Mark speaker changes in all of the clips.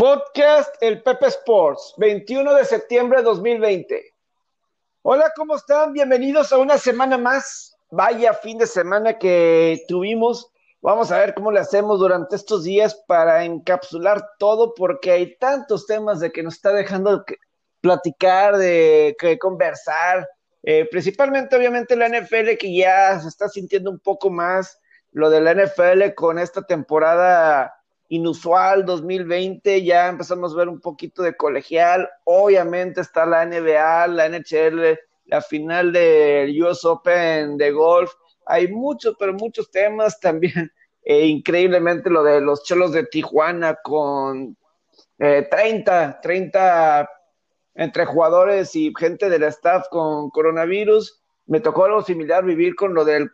Speaker 1: Podcast El Pepe Sports, 21 de septiembre de 2020. Hola, ¿cómo están? Bienvenidos a una semana más. Vaya fin de semana que tuvimos. Vamos a ver cómo le hacemos durante estos días para encapsular todo, porque hay tantos temas de que nos está dejando platicar, de que conversar. Eh, principalmente, obviamente, la NFL que ya se está sintiendo un poco más lo de la NFL con esta temporada inusual 2020, ya empezamos a ver un poquito de colegial, obviamente está la NBA, la NHL, la final del US Open de golf, hay muchos, pero muchos temas también, eh, increíblemente lo de los cholos de Tijuana con eh, 30, 30 entre jugadores y gente del staff con coronavirus, me tocó algo similar vivir con lo del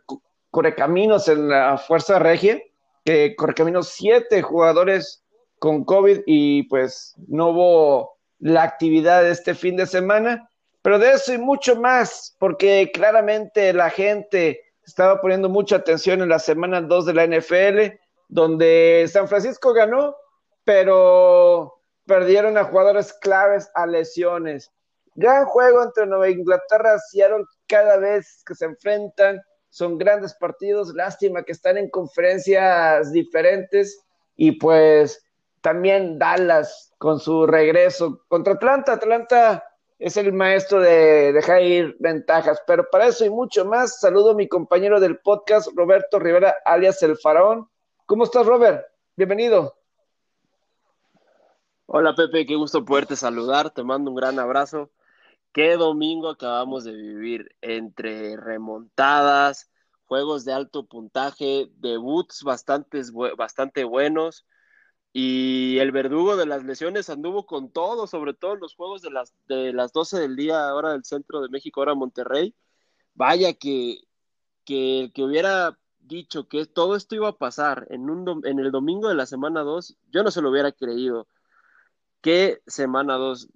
Speaker 1: Correcaminos en la Fuerza Regia, que Correcaminos siete jugadores con COVID y pues no hubo la actividad de este fin de semana, pero de eso y mucho más, porque claramente la gente estaba poniendo mucha atención en la semana 2 de la NFL, donde San Francisco ganó, pero perdieron a jugadores claves a lesiones. Gran juego entre Nueva Inglaterra y Seattle cada vez que se enfrentan son grandes partidos, lástima que están en conferencias diferentes y pues también Dallas con su regreso contra Atlanta. Atlanta es el maestro de dejar ir ventajas, pero para eso y mucho más, saludo a mi compañero del podcast, Roberto Rivera, alias El Faraón. ¿Cómo estás, Robert? Bienvenido.
Speaker 2: Hola, Pepe, qué gusto poderte saludar, te mando un gran abrazo qué domingo acabamos de vivir entre remontadas, juegos de alto puntaje, debuts bastante, buenos y el verdugo de las lesiones anduvo con todo, sobre todo en los juegos de las, de las 12 del día, ahora del centro de México, ahora Monterrey. Vaya que, que, que hubiera dicho que todo esto iba a pasar en, un, en el domingo de la semana 2, yo no se lo hubiera creído. ¿Qué semana 2?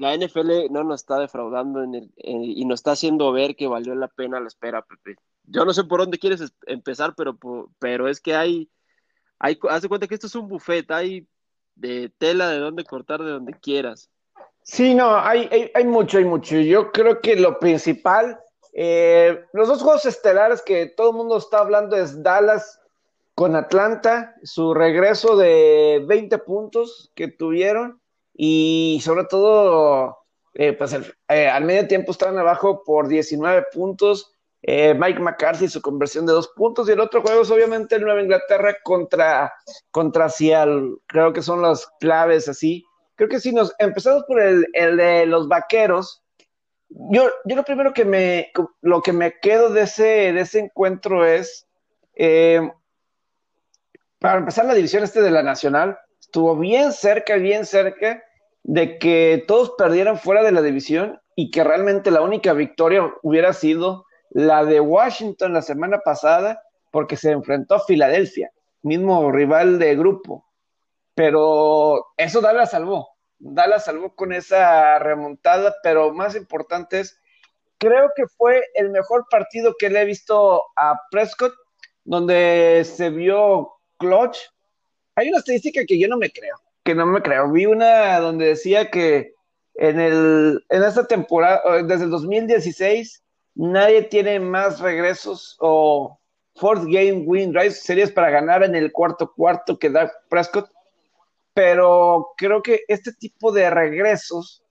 Speaker 2: La NFL no nos está defraudando en el, y nos está haciendo ver que valió la pena la espera, Pepe. Yo no sé por dónde quieres empezar, pero, pero es que hay, hay, haz de cuenta que esto es un buffet, hay de tela de dónde cortar de donde quieras.
Speaker 1: Sí, no, hay, hay, mucho, hay mucho. Yo creo que lo principal, eh, los dos juegos estelares que todo el mundo está hablando es Dallas con Atlanta, su regreso de 20 puntos que tuvieron y sobre todo, eh, pues eh, al medio tiempo estaban abajo por 19 puntos. Eh, Mike McCarthy, su conversión de dos puntos. Y el otro juego es obviamente el Nueva Inglaterra contra, contra Seattle. Creo que son las claves así. Creo que si nos empezamos por el, el de los vaqueros, yo, yo lo primero que me, lo que me quedo de ese, de ese encuentro es, para empezar la división este de la Nacional, estuvo bien cerca, bien cerca, de que todos perdieran fuera de la división y que realmente la única victoria hubiera sido la de Washington la semana pasada porque se enfrentó a Filadelfia, mismo rival de grupo. Pero eso Dallas salvó, Dallas salvó con esa remontada, pero más importante es, creo que fue el mejor partido que le he visto a Prescott, donde se vio clutch. Hay una estadística que yo no me creo no me creo. Vi una donde decía que en, el, en esta temporada, desde el 2016, nadie tiene más regresos o fourth game win drives, series para ganar en el cuarto cuarto que da Prescott. Pero creo que este tipo de regresos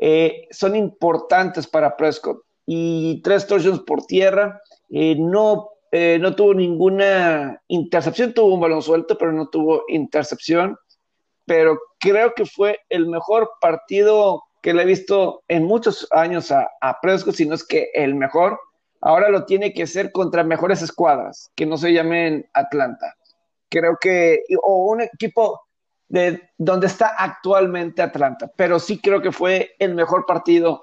Speaker 1: eh, son importantes para Prescott. Y tres touchdowns por tierra, eh, no, eh, no tuvo ninguna intercepción, tuvo un balón suelto, pero no tuvo intercepción pero creo que fue el mejor partido que le he visto en muchos años a, a Prescott, si no es que el mejor. Ahora lo tiene que ser contra mejores escuadras, que no se llamen Atlanta. Creo que, o un equipo de donde está actualmente Atlanta, pero sí creo que fue el mejor partido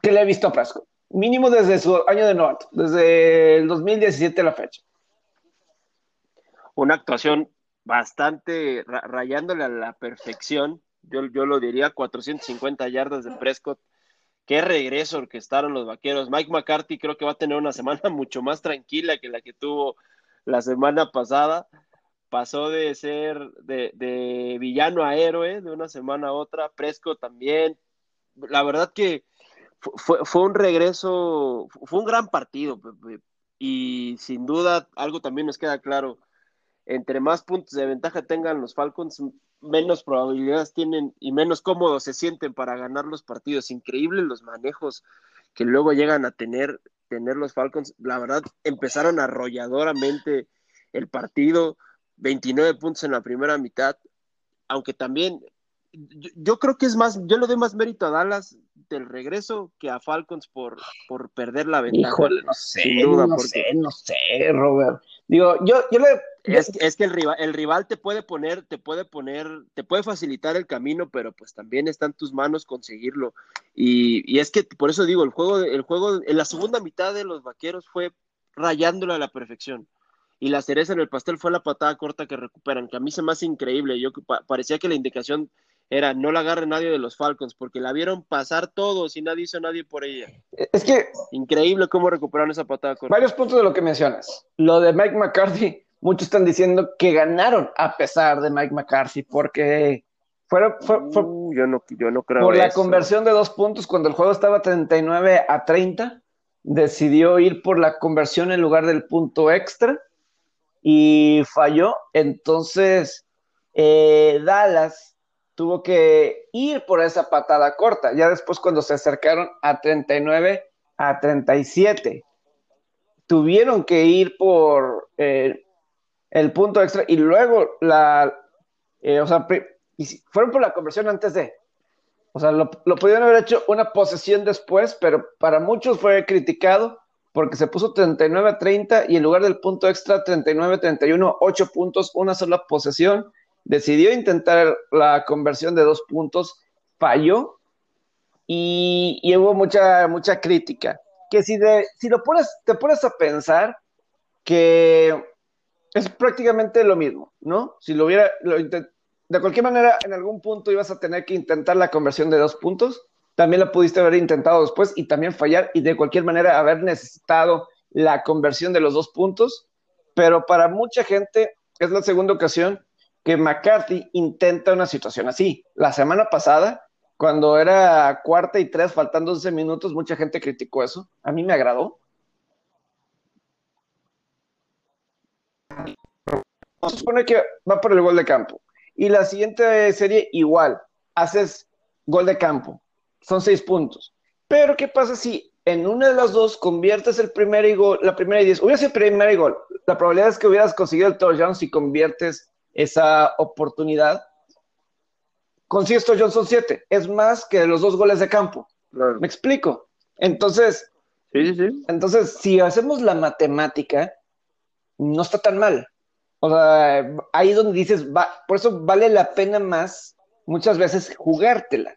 Speaker 1: que le he visto a Prescott. Mínimo desde su año de novato, desde el 2017 a la fecha.
Speaker 2: Una actuación bastante rayándole a la perfección. Yo, yo lo diría, 450 yardas de Prescott. Qué regreso orquestaron los vaqueros. Mike McCarthy creo que va a tener una semana mucho más tranquila que la que tuvo la semana pasada, pasó de ser de, villano a héroe de una semana a otra. Presco también. La verdad que fue, fue un regreso, fue un gran partido, Y sin duda, algo también nos queda claro. Entre más puntos de ventaja tengan los Falcons, menos probabilidades tienen y menos cómodos se sienten para ganar los partidos. Increíble los manejos que luego llegan a tener, tener los Falcons. La verdad, empezaron arrolladoramente el partido, 29 puntos en la primera mitad, aunque también yo, creo que es más, yo le doy más mérito a Dallas del regreso que a Falcons por, por perder la ventaja.
Speaker 1: Híjole, no sé, no sé, no sé, Robert. Digo, yo, yo le...
Speaker 2: Es, es, que el rival, el rival te puede poner, te puede poner, te puede facilitar el camino, pero pues también está en tus manos conseguirlo. Y, y es que por eso digo, el juego, el juego, en la segunda mitad de los vaqueros fue rayándolo a la perfección y la cereza en el pastel fue la patada corta que recuperan, que a mí se me hace increíble. Yo parecía que la indicación era no la agarre nadie de los Falcons, porque la vieron pasar todos y nadie hizo nadie por ella.
Speaker 1: Es que.
Speaker 2: Increíble cómo recuperaron esa patada corta.
Speaker 1: Varios puntos de lo que mencionas. Lo de Mike McCarthy, muchos están diciendo que ganaron a pesar de Mike McCarthy, porque fueron.
Speaker 2: Uh, yo, no, yo no creo.
Speaker 1: Por la conversión de dos puntos, cuando el juego estaba 39 a 30, decidió ir por la conversión en lugar del punto extra y falló. Entonces, eh, Dallas tuvo que ir por esa patada corta. Ya después, cuando se acercaron a 39 a 37, tuvieron que ir por eh, el punto extra y luego la. Eh, o sea, fueron por la conversión antes de. O sea, lo, lo pudieron haber hecho una posesión después, pero para muchos fue criticado porque se puso 39 a 30 y en lugar del punto extra 39 a 31, 8 puntos, una sola posesión. Decidió intentar la conversión de dos puntos, falló y, hubo mucha, mucha crítica. Que si, de, si lo pones, te pones a pensar que es prácticamente lo mismo, ¿no? Si lo hubiera, de cualquier manera, en algún punto ibas a tener que intentar la conversión de dos puntos también lo pudiste haber intentado después y también fallar y de cualquier manera haber necesitado la conversión de los dos puntos, pero para mucha gente es la segunda ocasión que McCarthy intenta una situación así. La semana pasada, cuando era cuarta y tres, faltando 11 minutos, mucha gente criticó eso. A mí me agradó. Se supone que va por el gol de campo. Y la siguiente serie, igual. Haces gol de campo son seis puntos. Pero, ¿qué pasa si en una de las dos conviertes el primer y gol, la primera y diez? Hubiera sido el primer y gol. La probabilidad es que hubieras conseguido el touchdown si conviertes esa oportunidad. Consigues touchdown son siete. Es más que los dos goles de campo. ¿Me explico? Entonces,
Speaker 2: sí, sí.
Speaker 1: entonces, si hacemos la matemática, no está tan mal. O ahí donde dices, por eso vale la pena más muchas veces jugártela.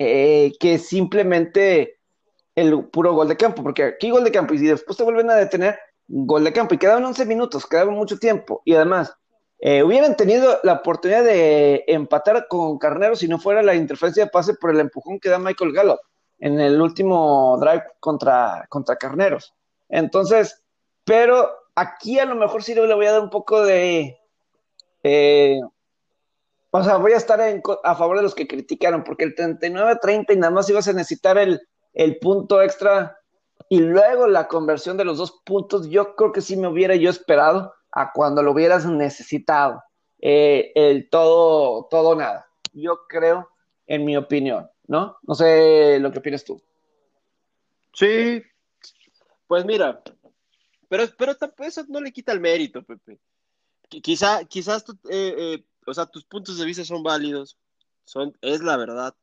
Speaker 1: Eh, que simplemente el puro gol de campo, porque aquí gol de campo y después te vuelven a detener, gol de campo y quedaban 11 minutos, quedaba mucho tiempo y además eh, hubieran tenido la oportunidad de empatar con Carnero si no fuera la interferencia de pase por el empujón que da Michael Gallup en el último drive contra, contra Carneros. Entonces, pero aquí a lo mejor sí le voy a dar un poco de, eh, o sea, voy a estar a favor de los que criticaron, porque el 39-30 y nada más ibas a necesitar el, punto extra y luego la conversión de los dos puntos, yo creo que sí me hubiera yo esperado a cuando lo hubieras necesitado. Eh, el todo, todo nada. Yo creo, en mi opinión, ¿no? No sé lo que opinas tú.
Speaker 2: Sí, pues mira, pero, pero eso no le quita el mérito, Pepe. Quizá, quizás eh, eh, o sea, tus puntos de vista son válidos, son, es la verdad.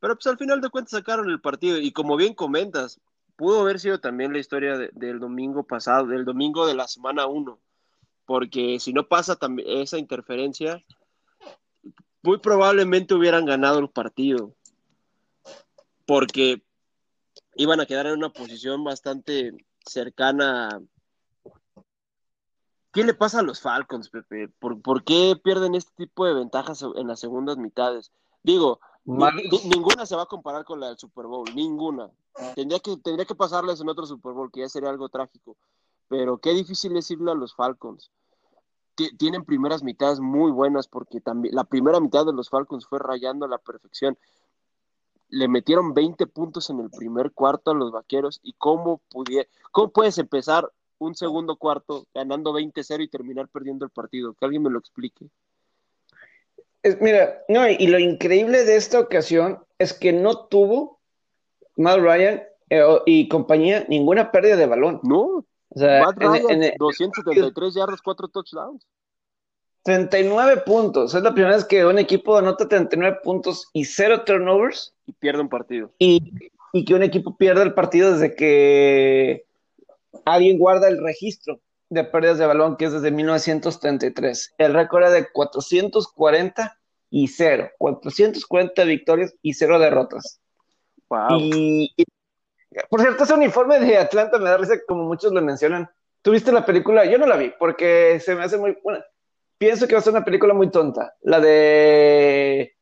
Speaker 2: Pero pues al final de cuentas sacaron el partido y como bien comentas, pudo haber sido también la historia del domingo pasado, del domingo de la semana 1, porque si no pasa esa interferencia, muy probablemente hubieran ganado el partido, porque iban a quedar en una posición bastante cercana ¿Qué le pasa a los Falcons, Pepe? ¿Por, qué pierden este tipo de ventajas en las segundas mitades? Digo, ninguna se va a comparar con la del Super Bowl, ninguna. Tendría que, tendría que pasarles en otro Super Bowl, que ya sería algo trágico. Pero qué difícil es irle a los Falcons. tienen primeras mitades muy buenas porque también la primera mitad de los Falcons fue rayando a la perfección. Le metieron 20 puntos en el primer cuarto a los vaqueros y cómo, cómo puedes empezar un segundo cuarto ganando 20-0 y terminar perdiendo el partido. Que alguien me lo explique.
Speaker 1: mira, no, y lo increíble de esta ocasión es que no tuvo Mal Ryan eh, y compañía ninguna pérdida de balón.
Speaker 2: No. O sea, en, 273 yardas, 4 touchdowns.
Speaker 1: 39 puntos. Es la primera vez que un equipo anota 39 puntos y 0 turnovers.
Speaker 2: Y pierde un partido.
Speaker 1: Y, y que un equipo pierda el partido desde que alguien guarda el registro de pérdidas de balón, que es desde 1933. El récord era de 440 y 0. 440 victorias y 0 derrotas.
Speaker 2: Wow.
Speaker 1: Y, por cierto, ese uniforme de Atlanta me da risa, como muchos lo mencionan. ¿Tuviste la película? Yo no la vi, porque se me hace muy. Bueno, pienso que va a ser una película muy tonta. La de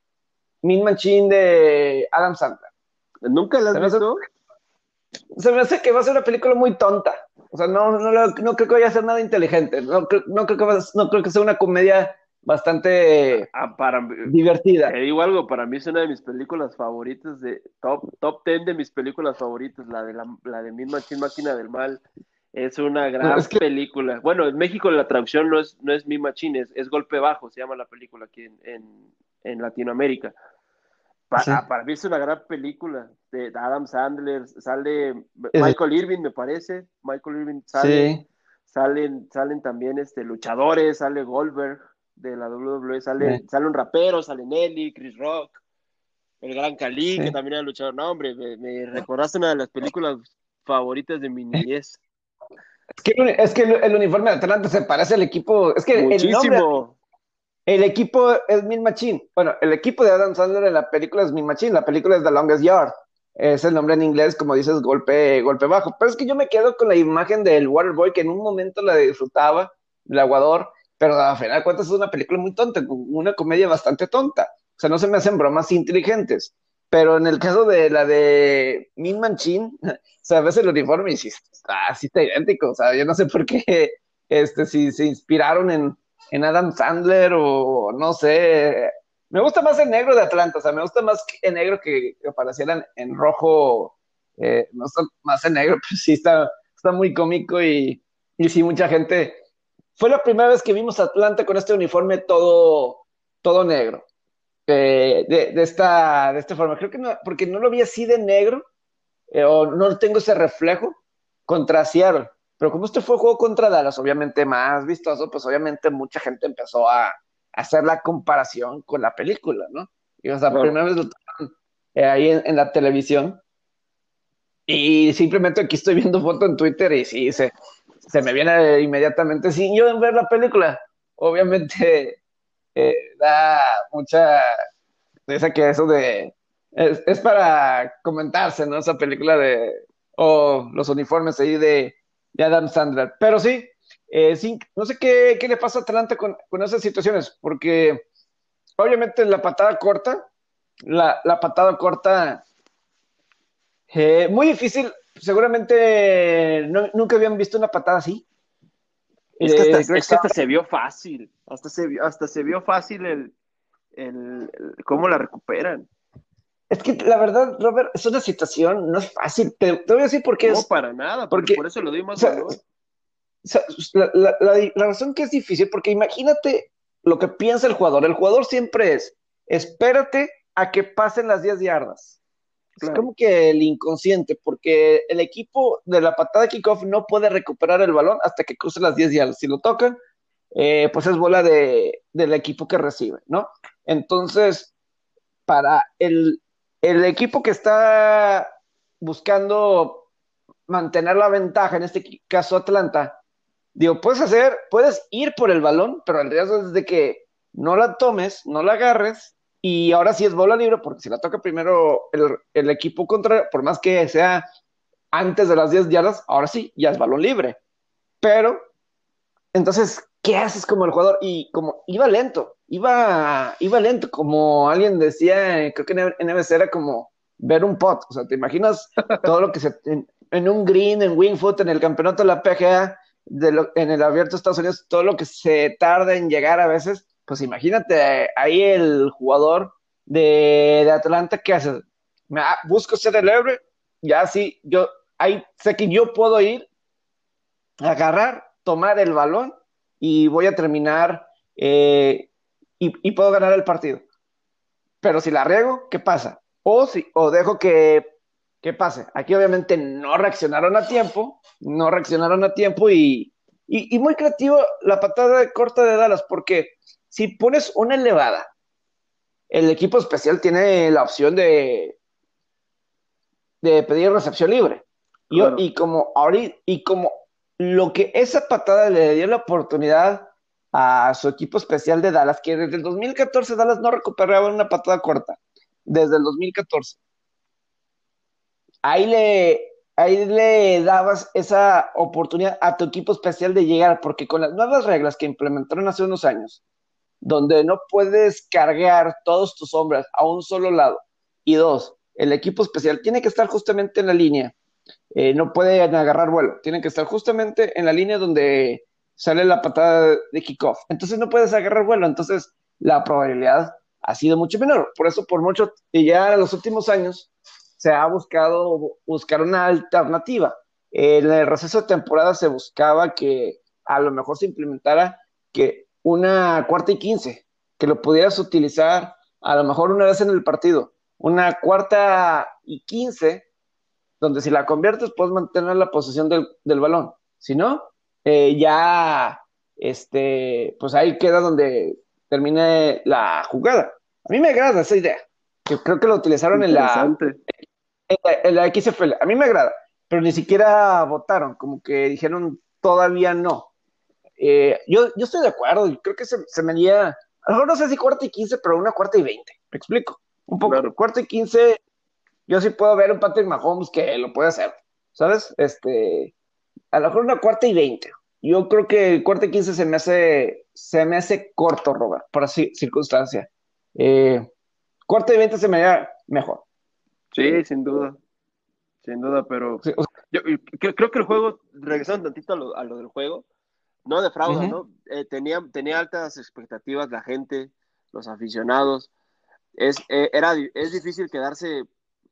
Speaker 1: Min Machine de Adam Sandler.
Speaker 2: ¿Nunca la has visto?
Speaker 1: se me hace que va a ser una película muy tonta. O sea, no, no, no creo que vaya a ser nada inteligente. No, no, creo, que no creo que sea una comedia bastante
Speaker 2: ah, para,
Speaker 1: divertida.
Speaker 2: Te digo algo, para mí es una de mis películas favoritas, de top, top 10 de mis películas favoritas, la de la, la de Misma Máquina del Mal. Es una gran película. Bueno, en México la traducción no es, no es Mi Machine, es, es, Golpe Bajo, se llama la película aquí en, en, en Latinoamérica. Para, para, mí es una gran película de Adam Sandler, sale Michael Irving, me parece, Michael Irving sale, salen, salen también este, luchadores, sale Goldberg de la WWE, sale, sale un rapero, sale Nelly, Chris Rock, el gran Cali, que también era luchador. No, hombre, me, recordaste una de las películas favoritas de mi niñez.
Speaker 1: Es que, es que el, uniforme de Atlanta se parece al equipo, es que
Speaker 2: Muchísimo.
Speaker 1: El equipo es Min Machine. Bueno, el equipo de Adam Sandler en la película es Min Machine. La película es The Longest Yard. Es el nombre en inglés, como dices, golpe, golpe bajo. Pero es que yo me quedo con la imagen del Waterboy, que en un momento la disfrutaba, el aguador, pero a final de cuentas es una película muy tonta, una comedia bastante tonta. O sea, no se me hacen bromas inteligentes. Pero en el caso de la de Min Machine, o sea, ves el uniforme y dices, ah, sí está idéntico. O sea, yo no sé por qué, este, si se inspiraron en, en Adam Sandler o no sé. Me gusta más el negro de Atlanta, o sea, me gusta más el negro que, que aparecieran en rojo. Eh, no está más el negro, pero sí está, está muy cómico y, y sí, mucha gente. Fue la primera vez que vimos Atlanta con este uniforme todo, todo negro. Eh, de, de, esta, de esta forma. Creo que no, porque no lo vi así de negro, eh, o no tengo ese reflejo contra Seattle. Pero como este fue juego contra Dallas, obviamente más vistoso, pues obviamente mucha gente empezó a, hacer la comparación con la película, ¿no? Y o sea, primera vez lo eh, ahí en, la televisión. Y simplemente aquí estoy viendo foto en Twitter y sí, se, se me viene inmediatamente sin yo ver la película. Obviamente da mucha esa que eso de es, es, para comentarse, ¿no? Esa película de o los uniformes ahí de de Adam Sandler. Pero sí, eh, no sé qué, le pasa a Atlanta con, esas situaciones, porque obviamente la patada corta, la, patada corta, eh, muy difícil, seguramente nunca habían visto una patada así.
Speaker 2: Es que hasta, eh, se vio fácil, hasta se vio, hasta se vio fácil el, el cómo la recuperan.
Speaker 1: Es que la verdad, Robert, es una situación, no es fácil. Te, voy a decir por qué
Speaker 2: no, para nada, porque, por eso lo doy más valor.
Speaker 1: la, la, razón que es difícil, porque imagínate lo que piensa el jugador. El jugador siempre es, espérate a que pasen las 10 yardas. Es como que el inconsciente, porque el equipo de la patada de kickoff no puede recuperar el balón hasta que cruce las 10 yardas. Si lo tocan, eh, pues es bola de, del equipo que recibe, ¿no? Entonces, para el, el equipo que está buscando mantener la ventaja, en este caso Atlanta, digo, puedes hacer, puedes ir por el balón, pero el riesgo es de que no la tomes, no la agarres, y ahora sí es bola libre, porque si la toca primero el, equipo contra, por más que sea antes de las 10 yardas, ahora sí, ya es balón libre. Pero, entonces, ¿qué haces como el jugador? Y como iba lento, iba, iba lento, como alguien decía, creo que en NBC era como ver un pot, o sea, te imaginas todo lo que se, en, un green, en Wingfoot, en el campeonato de la PGA, de en el abierto de Estados Unidos, todo lo que se tarda en llegar a veces, pues imagínate ahí el jugador de, Atlanta que hace, me, busco ser el héroe, ya sí, yo ahí sé que yo puedo ir, agarrar, tomar el balón y voy a terminar eh, y, puedo ganar el partido. Pero si la riego, ¿qué pasa? O, si, o dejo que, que pase. Aquí obviamente no reaccionaron a tiempo, no reaccionaron a tiempo y, y, muy creativo la patada de corta de Dallas, porque si pones una elevada, el equipo especial tiene la opción de, de pedir recepción libre. Y, como ahorita, y como lo que esa patada le dio la oportunidad a su equipo especial de Dallas, que desde el 2014 Dallas no recuperaba una patada corta, desde el 2014. Ahí le, ahí le dabas esa oportunidad a tu equipo especial de llegar, porque con las nuevas reglas que implementaron hace unos años, donde no puedes cargar todos tus hombres a un solo lado, y dos, el equipo especial tiene que estar justamente en la línea, eh, no pueden agarrar vuelo, tienen que estar justamente en la línea donde sale la patada de kickoff, entonces no puedes agarrar vuelo, entonces la probabilidad ha sido mucho menor, por eso por mucho, y ya en los últimos años, se ha buscado buscar una alternativa. En el receso de temporada se buscaba que a lo mejor se implementara que una cuarta y quince, que lo pudieras utilizar a lo mejor una vez en el partido, una cuarta y quince, donde si la conviertes puedes mantener la posesión del, balón. Si no, eh, ya, este, pues ahí queda donde termine la jugada. A mí me agrada esa idea, que creo que lo utilizaron en la, en la, XFL, a mí me agrada, pero ni siquiera votaron, como que dijeron todavía no. Eh, yo, yo estoy de acuerdo, creo que se, se me haría, a lo mejor no sé si cuarta y quince, pero una cuarta y veinte, me explico. Un poco, cuarta y quince, yo sí puedo ver un Patrick Mahomes que lo puede hacer, ¿sabes? Este, a lo mejor una cuarta y veinte. Yo creo que cuarta y quince se me hace, se me hace corto, Robert, por así circunstancia. Eh, cuarta y veinte se me haría mejor.
Speaker 2: Sí, sin duda. Sin duda, pero yo, creo, que el juego, regresando tantito a lo, del juego, no defrauda, ¿no? Eh, tenía, tenía altas expectativas la gente, los aficionados. Es, eh, era, es difícil quedarse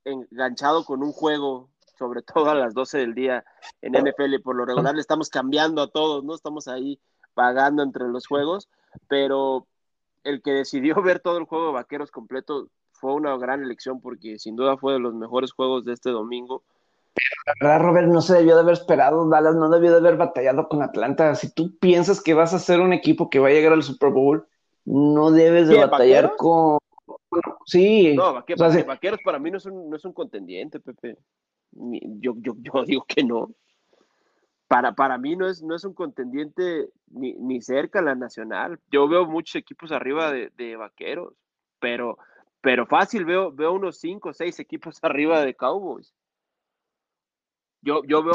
Speaker 2: enganchado con un juego, sobre todo a las 12 del día en NFL. Por lo regular le estamos cambiando a todos, ¿no? Estamos ahí pagando entre los juegos, pero el que decidió ver todo el juego de vaqueros completo fue una gran elección porque sin duda fue de los mejores juegos de este domingo.
Speaker 1: La verdad, Robert, no se debió de haber esperado, Dallas no debió de haber batallado con Atlanta. Si tú piensas que vas a ser un equipo que va a llegar al Super Bowl, no debes de batallar con... Sí.
Speaker 2: No, vaqueros, para mí no es un, no es un contendiente, Pepe. Yo, yo, yo digo que no. Para, para mí no es, no es un contendiente ni, ni cerca la nacional. Yo veo muchos equipos arriba de, de vaqueros, pero pero fácil veo, veo unos 5 o 6 equipos arriba de Cowboys. Yo, yo, veo,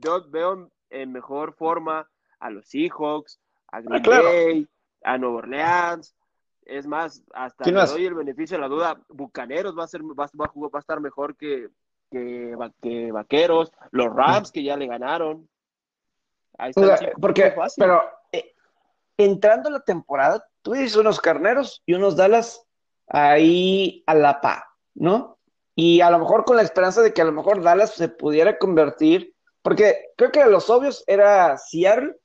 Speaker 2: yo veo, en mejor forma a los Seahawks, a ah, Green Bay, a Nueva Orleans. Es más, hasta le doy el beneficio de la duda. Bucaneros va a ser, va, va, va a estar mejor que, que, Vaqueros. Los Rams que ya le ganaron.
Speaker 1: Ahí está porque, pero eh, entrando la temporada, tú dices unos carneros y unos Dallas ahí a la pa, ¿no? Y a lo mejor con la esperanza de que a lo mejor Dallas se pudiera convertir, porque creo que los obvios era Seattle,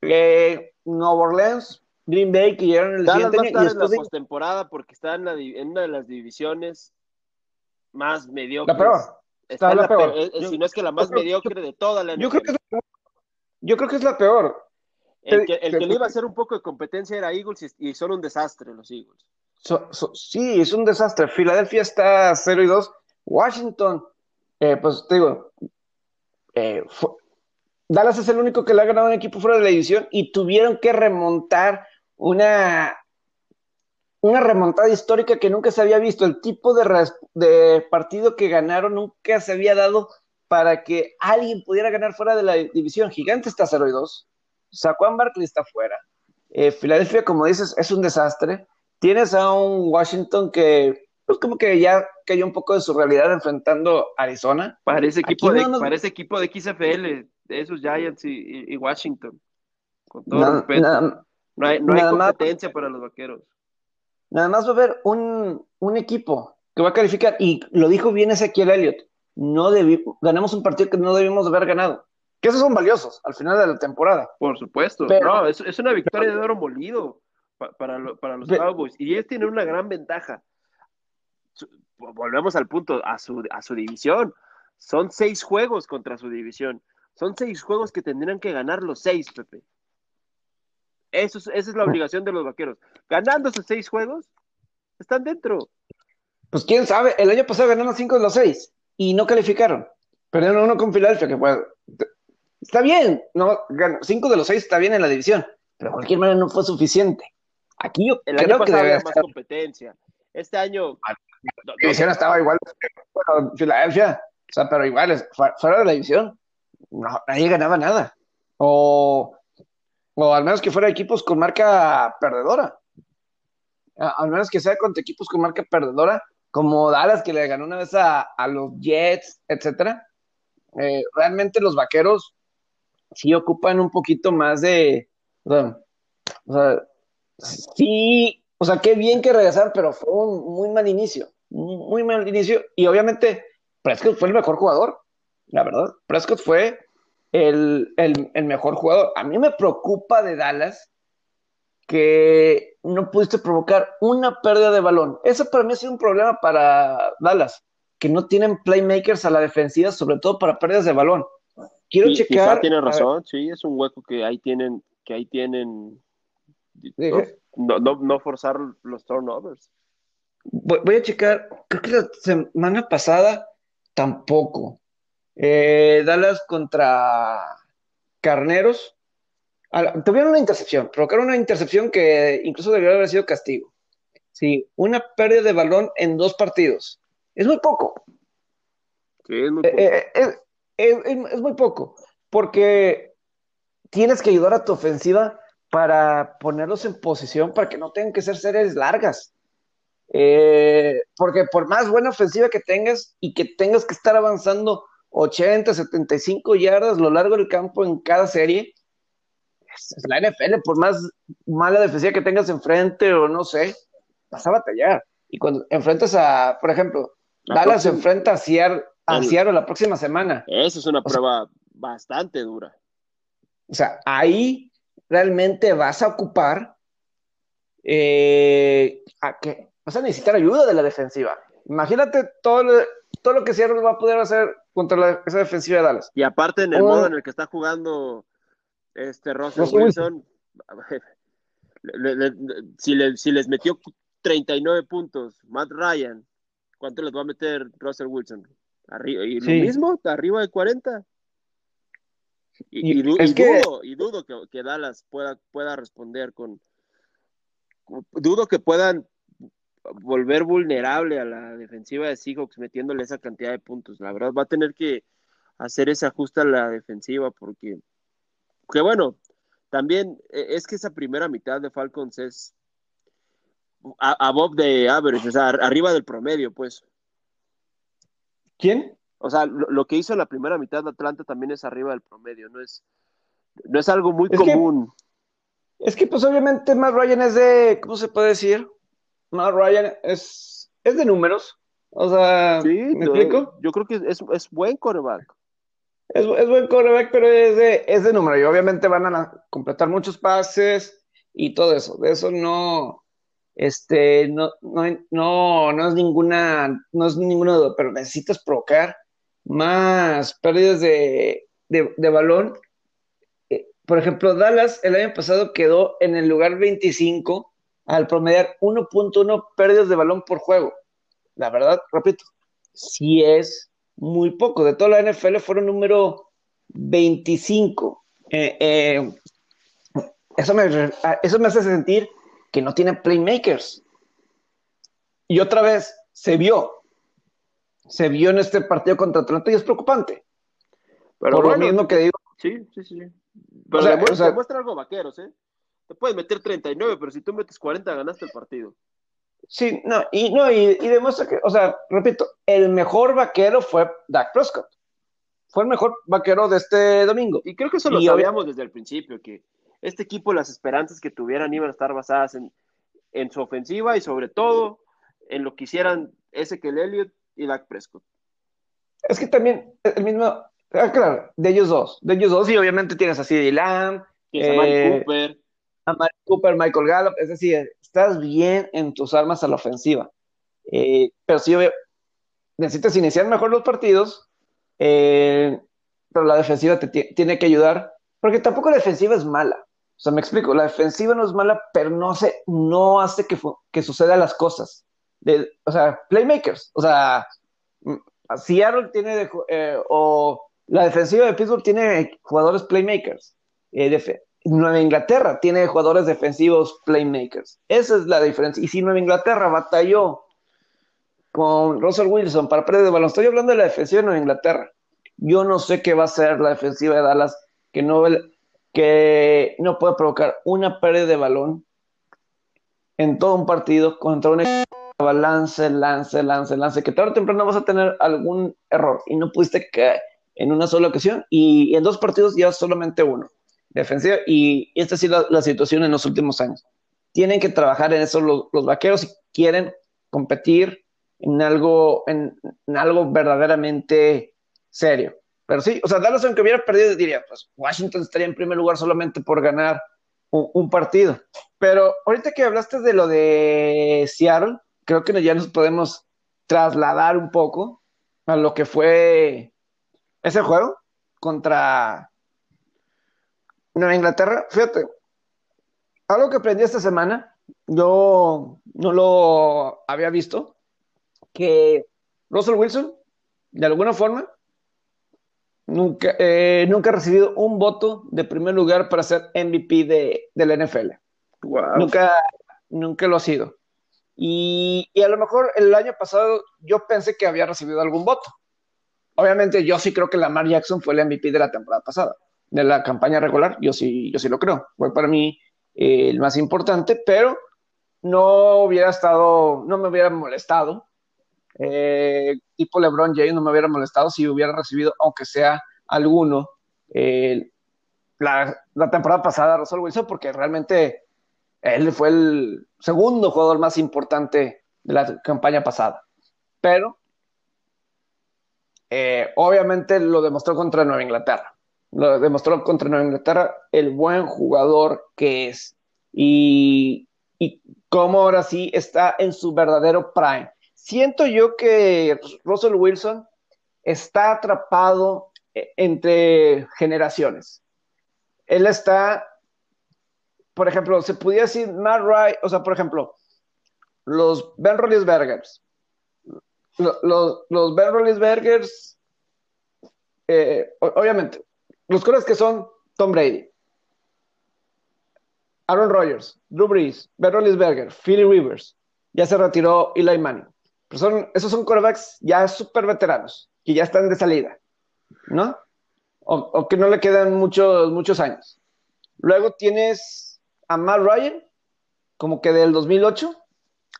Speaker 1: eh, Nueva Orleans, Green Bay, que llegaron el
Speaker 2: Dallas va a estar en la postemporada porque está en, una de las divisiones más mediocres.
Speaker 1: La peor.
Speaker 2: Está, la, peor. Eh, si no es que la más mediocre de toda la
Speaker 1: yo creo, que es la yo creo que es la peor.
Speaker 2: El que, el que le iba a hacer un poco de competencia era Eagles y son un desastre los Eagles
Speaker 1: sí, es un desastre. Filadelfia está 0 y 2. Washington, eh, pues te digo, eh, Dallas es el único que le ha ganado un equipo fuera de la división y tuvieron que remontar una, una remontada histórica que nunca se había visto. El tipo de, partido que ganaron nunca se había dado para que alguien pudiera ganar fuera de la división. Gigante está 0 y 2. Saquon Barkley está fuera. Eh, Filadelfia, como dices, es un desastre tienes a un Washington que, pues como que ya cayó un poco de su realidad enfrentando a Arizona.
Speaker 2: Parece equipo, de, equipo de XFL. esos Giants y, Washington. Con todo respeto. no hay, no hay competencia para los vaqueros.
Speaker 1: Nada más va a haber un, un, equipo que va a calificar, y lo dijo bien Ezequiel Elliott, no ganamos un partido que no debimos haber ganado. Que esos son valiosos al final de la temporada.
Speaker 2: Por supuesto. no, es, es, una victoria de oro molido para, para los Cowboys. Y ellos tienen una gran ventaja. Volvemos al punto, a su, a su división. Son seis juegos contra su división. Son seis juegos que tendrían que ganar los seis, Pepe. Eso esa es la obligación de los vaqueros. Ganando esos seis juegos, están dentro.
Speaker 1: Pues quién sabe, el año pasado ganaron cinco de los seis y no calificaron. Perdieron uno con Filadelfia, que fue. Está bien, no, cinco de los seis está bien en la división, pero de cualquier manera no fue suficiente. Aquí yo
Speaker 2: el creo año que había más competencia. Este año.
Speaker 1: Ah, la división estaba igual bueno, Filadelfia, o sea, pero igual, fuera de la división, no, nadie ganaba nada. O, o al menos que fuera equipos con marca perdedora. Al menos que sea contra equipos con marca perdedora, como Dallas, que le ganó una vez a, a los Jets, etcétera. Eh, realmente los vaqueros sí ocupan un poquito más de. O sea, sí, o sea, qué bien que regresaron, pero fue un muy mal inicio. Muy mal inicio. Y obviamente, Prescott fue el mejor jugador, la verdad. Prescott fue el, el mejor jugador. A mí me preocupa de Dallas que no pudiste provocar una pérdida de balón. Eso para mí ha sido un problema para Dallas, que no tienen playmakers a la defensiva, sobre todo para pérdidas de balón. Quiero checar.
Speaker 2: tiene razón, sí, es un hueco que ahí tienen, que ahí tienen. No, no, forzar los turnovers.
Speaker 1: Voy, a checar, creo que la semana pasada tampoco. Eh, Dallas contra Carneros tuvieron una intercepción, provocaron una intercepción que incluso debería haber sido castigo. Sí, una pérdida de balón en dos partidos. Es muy poco.
Speaker 2: Sí, es muy eh,
Speaker 1: poco. Eh, es, muy poco, porque tienes que ayudar a tu ofensiva para ponerlos en posición para que no tengan que ser series largas. Eh, porque por más buena ofensiva que tengas y que tengas que estar avanzando 80, 75 yardas a lo largo del campo en cada serie, es la NFL, por más mala defensiva que tengas enfrente o no sé, vas a batallar. Y cuando enfrentas a, por ejemplo, Dallas se enfrenta a Seattle, la próxima semana.
Speaker 2: Esa es una prueba bastante dura.
Speaker 1: O sea, ahí realmente vas a ocupar eh, a que vas a necesitar ayuda de la defensiva. Imagínate todo lo, todo lo que Seattle va a poder hacer contra esa defensiva de Dallas.
Speaker 2: Y aparte en el modo en el que está jugando este Russell Wilson, si, les metió 39 puntos, Matt Ryan, ¿cuánto les va a meter Russell Wilson? Arriba, y lo mismo, arriba de 40. Y, dudo, que, Dallas pueda, pueda responder con. Dudo que puedan volver vulnerable a la defensiva de Seahawks metiéndole esa cantidad de puntos. La verdad, va a tener que hacer ese ajuste a la defensiva porque que bueno, también e, es que esa primera mitad de Falcons es above de average, o sea, arriba del promedio, pues.
Speaker 1: ¿Quién?
Speaker 2: O sea, lo, que hizo en la primera mitad de Atlanta también es arriba del promedio, no es, no es algo muy común.
Speaker 1: es que, pues, obviamente, Matt Ryan es de, ¿cómo se puede decir? Matt Ryan es, es de números. O sea, ¿me explico?
Speaker 2: Yo creo que es, es buen quarterback
Speaker 1: es, buen quarterback, pero es de, es de número. Y obviamente van a completar muchos pases y todo eso. De eso no, este, no, no, no, no es ninguna, no es ninguno, pero necesitas provocar más pérdidas de, de, balón. Eh, por ejemplo, Dallas el año pasado quedó en el lugar 25 al promediar 1.1 pérdidas de balón por juego. La verdad, repito, sí es muy poco. De toda la NFL fueron número 25. Eh, eh, eso, me, eso me hace sentir que no tienen playmakers. Y otra vez se vio. Se vio en este partido contra Atlanta y es preocupante.
Speaker 2: Pero Por lo mismo que digo. Sí, sí, sí. Pero demuestra, algo vaqueros, ¿eh? Te puedes meter 39, pero si tú metes 40, ganaste el partido.
Speaker 1: Sí, no, y no, y, demuestra que, o sea, repito, el mejor vaquero fue Dak Prescott. fue el mejor vaquero de este domingo.
Speaker 2: Y creo que eso lo sabíamos desde el principio, que este equipo, las esperanzas que tuvieran iban a estar basadas en, en su ofensiva y sobre todo en lo que hicieran ese que el Elliott y Dak Prescott.
Speaker 1: Es que también el mismo, ah, claro, de ellos dos, de ellos dos, y obviamente tienes así de Lamb,
Speaker 2: tienes a eh, Cooper,
Speaker 1: a Cooper, Michael Gallup, es decir, estás bien en tus armas a la ofensiva. Eh, pero sí, necesitas iniciar mejor los partidos, eh, pero la defensiva te tiene que ayudar, porque tampoco la defensiva es mala. O sea, me explico, la defensiva no es mala, pero no hace, no hace que, que sucedan las cosas. De, o sea, playmakers. O sea, mm, Seattle tiene, eh, o la defensiva de Pittsburgh tiene jugadores playmakers. Nueva Inglaterra tiene jugadores defensivos playmakers. Esa es la diferencia. Y si Nueva Inglaterra batalló con Russell Wilson para pérdida de balón, estoy hablando de la defensiva de Nueva Inglaterra. Yo no sé qué va a ser la defensiva de Dallas, que no, que no puede provocar una pérdida de balón en todo un partido contra un equipo lance, lance, lance, lance, que tarde o temprano vas a tener algún error y no pudiste caer en una sola ocasión y en dos partidos ya solamente uno defensiva. Y esta ha sido la, situación en los últimos años. Tienen que trabajar en eso los, vaqueros si quieren competir en algo, en, algo verdaderamente serio. Pero sí, o sea, Dallas aunque hubiera perdido, diría, pues Washington estaría en primer lugar solamente por ganar un, partido. Pero ahorita que hablaste de lo de Seattle, creo que ya nos podemos trasladar un poco a lo que fue ese juego contra Nueva Inglaterra, fíjate, algo que aprendí esta semana, yo no lo había visto, que Russell Wilson, de alguna forma, nunca, eh, nunca ha recibido un voto de primer lugar para ser MVP de, la NFL. Nunca, nunca lo ha sido. Y, a lo mejor el año pasado yo pensé que había recibido algún voto. Obviamente yo sí creo que Lamar Jackson fue el MVP de la temporada pasada de la campaña regular, yo sí, yo sí lo creo. Fue para mí eh, el más importante, pero no hubiera estado, no me hubiera molestado. Eh, tipo LeBron James no me hubiera molestado si hubiera recibido, aunque sea alguno, eh, la, temporada pasada Russell Wilson, porque realmente él fue el segundo jugador más importante de la campaña pasada. Pero obviamente lo demostró contra Nueva Inglaterra lo demostró contra Nueva Inglaterra el buen jugador que es y, y cómo ahora sí está en su verdadero prime. Siento yo que Russell Wilson está atrapado eh, entre generaciones. Él está, por ejemplo, se pudiera decir Matt Wright, o sea, por ejemplo, los Ben Roethlisbergers, los, los Ben Roethlisbergers, eh, obviamente, los corebackers que son Tom Brady, Aaron Rodgers, Drew Brees, Ben Roethlisberger, Philly Rivers, ya se retiró Eli Manning. Pero son, esos son corebacks ya súper veteranos, que ya están de salida, ¿no? O, que no le quedan muchos, muchos años. Luego tienes a Matt Ryan, como que del 2008,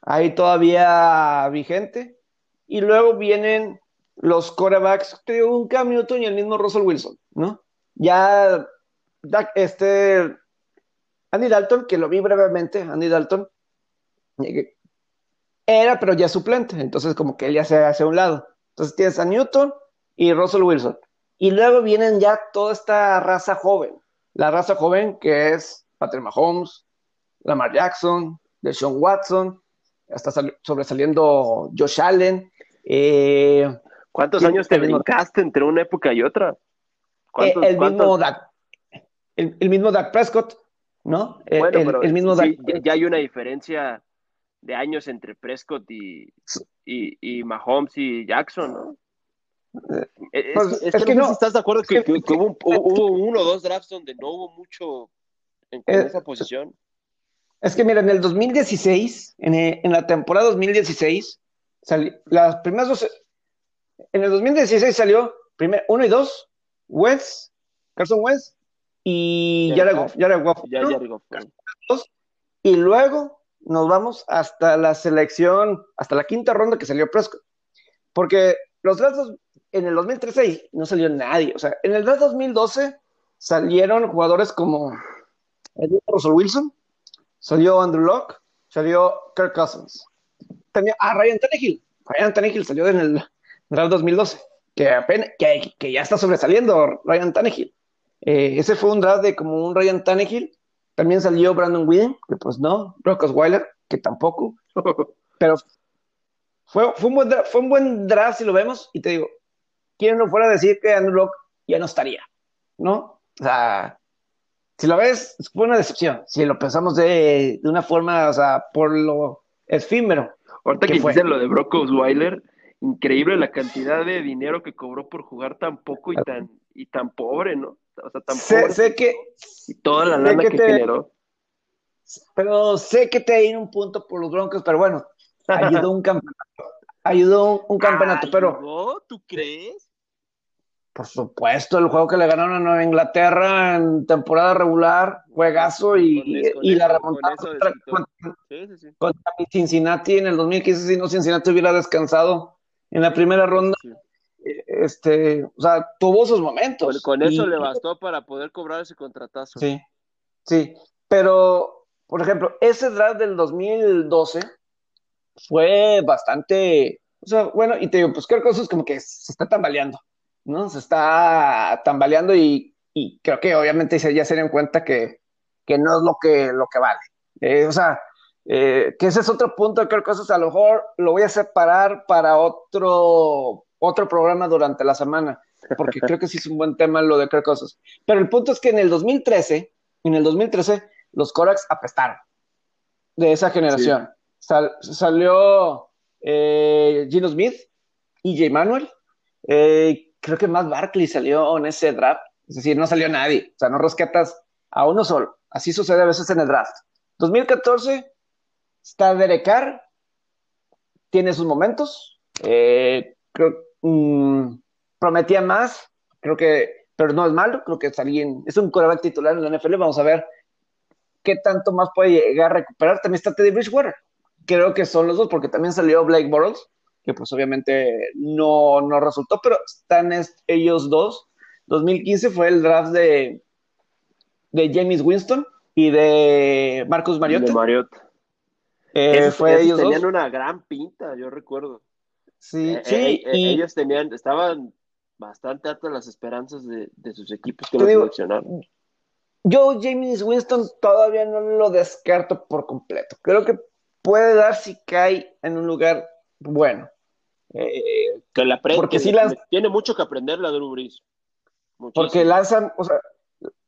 Speaker 1: ahí todavía vigente. Y luego vienen los corebacks, creo, un Cam Newton y el mismo Russell Wilson, ¿no? ya este Andy Dalton, que lo vi brevemente, Andy Dalton, era, pero ya suplente, entonces como que él ya se hace a un lado. Entonces tienes a Newton y Russell Wilson. Y luego vienen ya toda esta raza joven, la raza joven que es Patrick Mahomes, Lamar Jackson, Deshaun Watson, hasta sobresaliendo Josh Allen. Eh,
Speaker 2: ¿Cuántos años te brincaste entre una época y otra?
Speaker 1: Eh, el, mismo Dak, el, mismo Dak Prescott, ¿no?
Speaker 2: Eh, bueno, pero el mismo ya, hay una diferencia de años entre Prescott y, y, Mahomes y Jackson, ¿no? Eh, es, pues, que, no, sé si estás de acuerdo que, hubo, uno o dos drafts donde no hubo mucho en, esa posición.
Speaker 1: Es que mira, en el 2016, en, en la temporada 2016, las primeras dos, en el 2016 salió primer, uno y dos, Wentz, Carson Wentz y Jared Goff. Y luego nos vamos hasta la selección, hasta la quinta ronda que salió Prescott. Porque los drafts en el 2013 no salió nadie. O sea, en el draft 2012 salieron jugadores como Russell Wilson, salió Andrew Locke, salió Kirk Cousins. Tenía, ah, Ryan Tannehill. Ryan Tannehill salió en el draft 2012, que, apenas, que, que ya está sobresaliendo Ryan Tannehill. Eh, ese fue un draft de como un Ryan Tannehill. También salió Brandon Whedon, que pues no, Rock Osweiler, que tampoco. Pero fue, fue, un buen draft, fue un buen draft si lo vemos. Y te digo, ¿quién no fuera a decir que Andrew Locke ya no estaría? ¿No? O sea, si lo ves, fue una decepción. Si lo pensamos de, de una forma, o sea, por lo efímero.
Speaker 2: Ahorita que hiciste lo de Brock Osweiler, increíble la cantidad de dinero que cobró por jugar tan poco y tan, y tan pobre, ¿no? O sea, tan
Speaker 1: sé,
Speaker 2: pobre.
Speaker 1: Sé que.
Speaker 2: Y toda la lana que, que te, generó.
Speaker 1: Pero sé que te hay un punto por los Broncos, pero bueno, ayudó un campeonato. Ayudó un, un campeonato,
Speaker 2: ¿Ayudó?
Speaker 1: pero.
Speaker 2: ¿Tú crees?
Speaker 1: Por supuesto, el juego que le ganaron a Nueva Inglaterra en temporada regular, juegazo y,
Speaker 2: Con-
Speaker 1: y la remontada
Speaker 2: con
Speaker 1: contra,
Speaker 2: desquitó.
Speaker 1: contra-
Speaker 2: Sí, sí, sí.
Speaker 1: contra Cincinnati en el 2015, si no Cincinnati hubiera descansado en la primera ronda,
Speaker 2: Sí.
Speaker 1: este, o sea, tuvo sus momentos.
Speaker 2: Con, con eso
Speaker 1: Y-
Speaker 2: le bastó para poder cobrar ese contratazo.
Speaker 1: Sí, sí, pero, por ejemplo, ese draft del 2012 fue bastante, o sea, bueno, y te digo, pues creo que eso es como que se está tambaleando, ¿no? Se está tambaleando y, y creo que obviamente se- ya se dieron cuenta que, que no es lo que, lo que vale. Eh, o sea, eh, que ese es otro punto de Kirk Cousins, a lo mejor lo voy a separar para otro, otro programa durante la semana, porque creo que sí es un buen tema lo de Kirk Cousins. Pero el punto es que en el 2013, en el 2013, los Corax apestaron de esa generación. Sal- salió eh, Gino Smith y J. Manuel. Eh, creo que más Barkley salió en ese draft. Es decir, no salió nadie. O sea, no rescatas a uno solo. Así sucede a veces en el draft. 2014 está Derek Carr. Tiene sus momentos. Eh, creo, mm, prometía más. Creo que, pero no es malo. Creo que es alguien, es un coreback titular en la NFL. Vamos a ver qué tanto más puede llegar a recuperar. También está Teddy Bridgewater. Creo que son los dos, porque también salió Blake Bortles, que pues obviamente no, no resultó, pero están est- ellos dos. 2015 fue el draft de, de James Winston y de Marcus Mariota.
Speaker 2: De Mariota.
Speaker 1: Eh,
Speaker 2: Esos-
Speaker 1: fue
Speaker 2: esos
Speaker 1: ellos
Speaker 2: tenían
Speaker 1: dos.
Speaker 2: una gran pinta, yo recuerdo.
Speaker 1: Sí,
Speaker 2: Eh,
Speaker 1: sí,
Speaker 2: eh, eh,
Speaker 1: y
Speaker 2: ellos tenían, estaban bastante altas las esperanzas de, de sus equipos que lo seleccionaron.
Speaker 1: yo James Winston todavía no lo descarto por completo. Creo que puede dar si cae en un lugar bueno. Eh,
Speaker 2: Que la aprende,
Speaker 1: porque sí las-
Speaker 2: tiene mucho que aprender la Drew Brees. Muchísimo.
Speaker 1: Porque lanzan, o sea,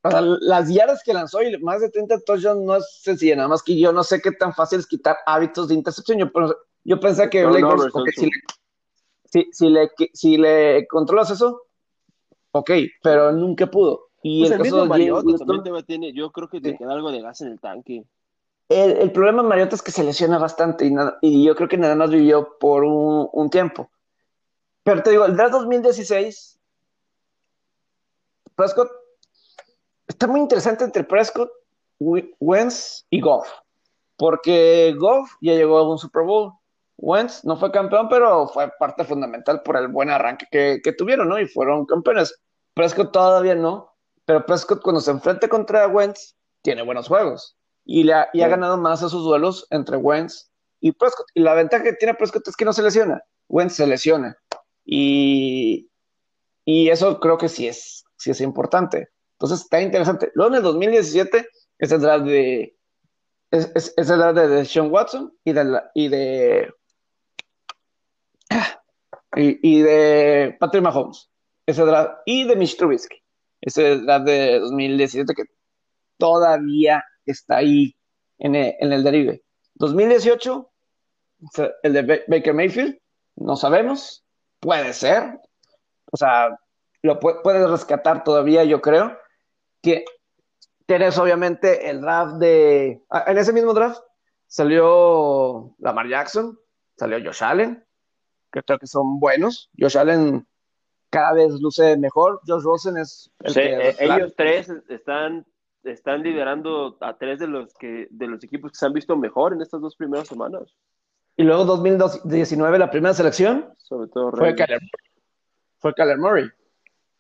Speaker 1: o sea, las yardas que lanzó y más de 30 touchdowns no es sencilla, nada más que yo no sé qué tan fácil es quitar hábitos de intercepción. Yo, pero- yo pensé que Blake Bortles,
Speaker 2: son
Speaker 1: si, le, si, si, le, si le controlas eso, ok, pero nunca pudo. Y
Speaker 2: Pues
Speaker 1: el,
Speaker 2: el
Speaker 1: caso
Speaker 2: mismo
Speaker 1: de
Speaker 2: Mariota también tiene, yo creo que
Speaker 1: Sí.
Speaker 2: te queda algo de gas en el tanque.
Speaker 1: El, problema de Mariota es que se lesiona bastante y, nada- y yo creo que nada más vivió por un, tiempo. Pero te digo, el draft 2016, Prescott, está muy interesante entre Prescott, Wentz y Goff. Porque Goff ya llegó a un Super Bowl. Wentz no fue campeón, pero fue parte fundamental por el buen arranque que, que tuvieron, ¿no? Y fueron campeones. Prescott todavía no, pero Prescott cuando se enfrenta contra Wentz tiene buenos juegos y, le ha, y ha ganado más esos duelos entre Wentz y Prescott. Y la ventaja que tiene Prescott es que no se lesiona. Wentz se lesiona. Y, y eso creo que sí es, sí es importante. Entonces está interesante. Luego en el 2017 es el draft de, es, es, es el draft de, de Sean Watson y de, la- y de y, y de Patrick Mahomes. Ese draft, y de Mitch Trubisky. Ese draft de 2017 que todavía está ahí en el, en el derive. 2018, el de Ba- Baker Mayfield, no sabemos, puede ser, o sea, lo pu- puedes rescatar todavía, yo creo, que tienes obviamente el draft de, ah, en ese mismo draft salió Lamar Jackson, salió Josh Allen, que creo que son buenos, Josh Allen cada vez luce mejor, Josh Rosen es el
Speaker 2: Sí,
Speaker 1: que
Speaker 2: eh, ellos tres están, están liderando a tres de los que de los equipos que se han visto mejor en estas dos primeras semanas.
Speaker 1: y luego 2019 la primera selección
Speaker 2: Sobre todo
Speaker 1: fue. Kyler, fue Kyler Murray,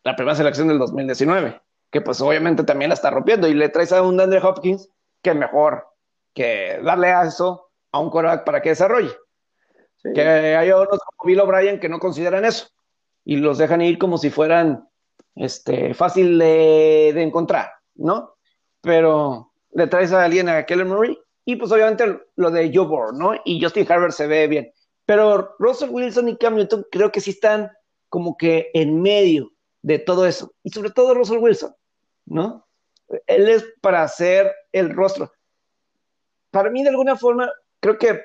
Speaker 1: la primera selección del 2019, que pues obviamente también la está rompiendo y le traes a un Andre Hopkins que mejor que darle a eso a un quarterback para que desarrolle. Que hay otros como Bill O'Brien que no consideran eso y los dejan ir como si fueran este, fácil de, de encontrar, ¿no? Pero le traes a alguien a Keller Murray y pues obviamente lo de Joe Burrow, ¿no? Y Justin Herbert se ve bien. Pero Russell Wilson y Cam Newton creo que sí están como que en medio de todo eso. Y sobre todo Russell Wilson, ¿no? Él es para hacer el rostro. Para mí, de alguna forma, creo que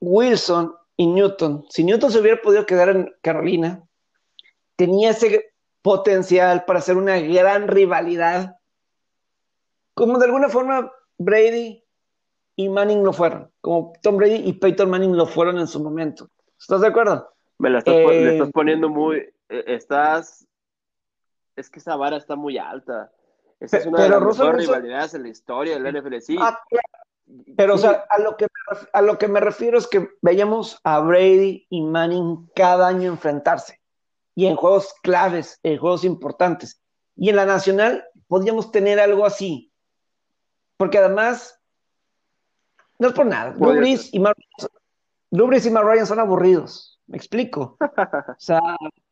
Speaker 1: Wilson y Newton, si Newton se hubiera podido quedar en Carolina, tenía ese potencial para hacer una gran rivalidad, como de alguna forma Brady y Manning lo fueron, como Tom Brady y Peyton Manning lo fueron en su momento. ¿Estás de acuerdo?
Speaker 2: Me la estás, le estás eh, poniendo muy, eh, estás, es que esa vara está muy alta. Esa es una de las mejores rivalidades en la historia del NFL, sí. Ah,
Speaker 1: pero, o sea, a lo, que me, a lo que me refiero es que veíamos a Brady y Manning cada año enfrentarse. Y en juegos claves, en juegos importantes. Y en la nacional podíamos tener algo así. Porque además, no es por nada. Lubris y, Mar y Ryan son aburridos. Me explico. o sea,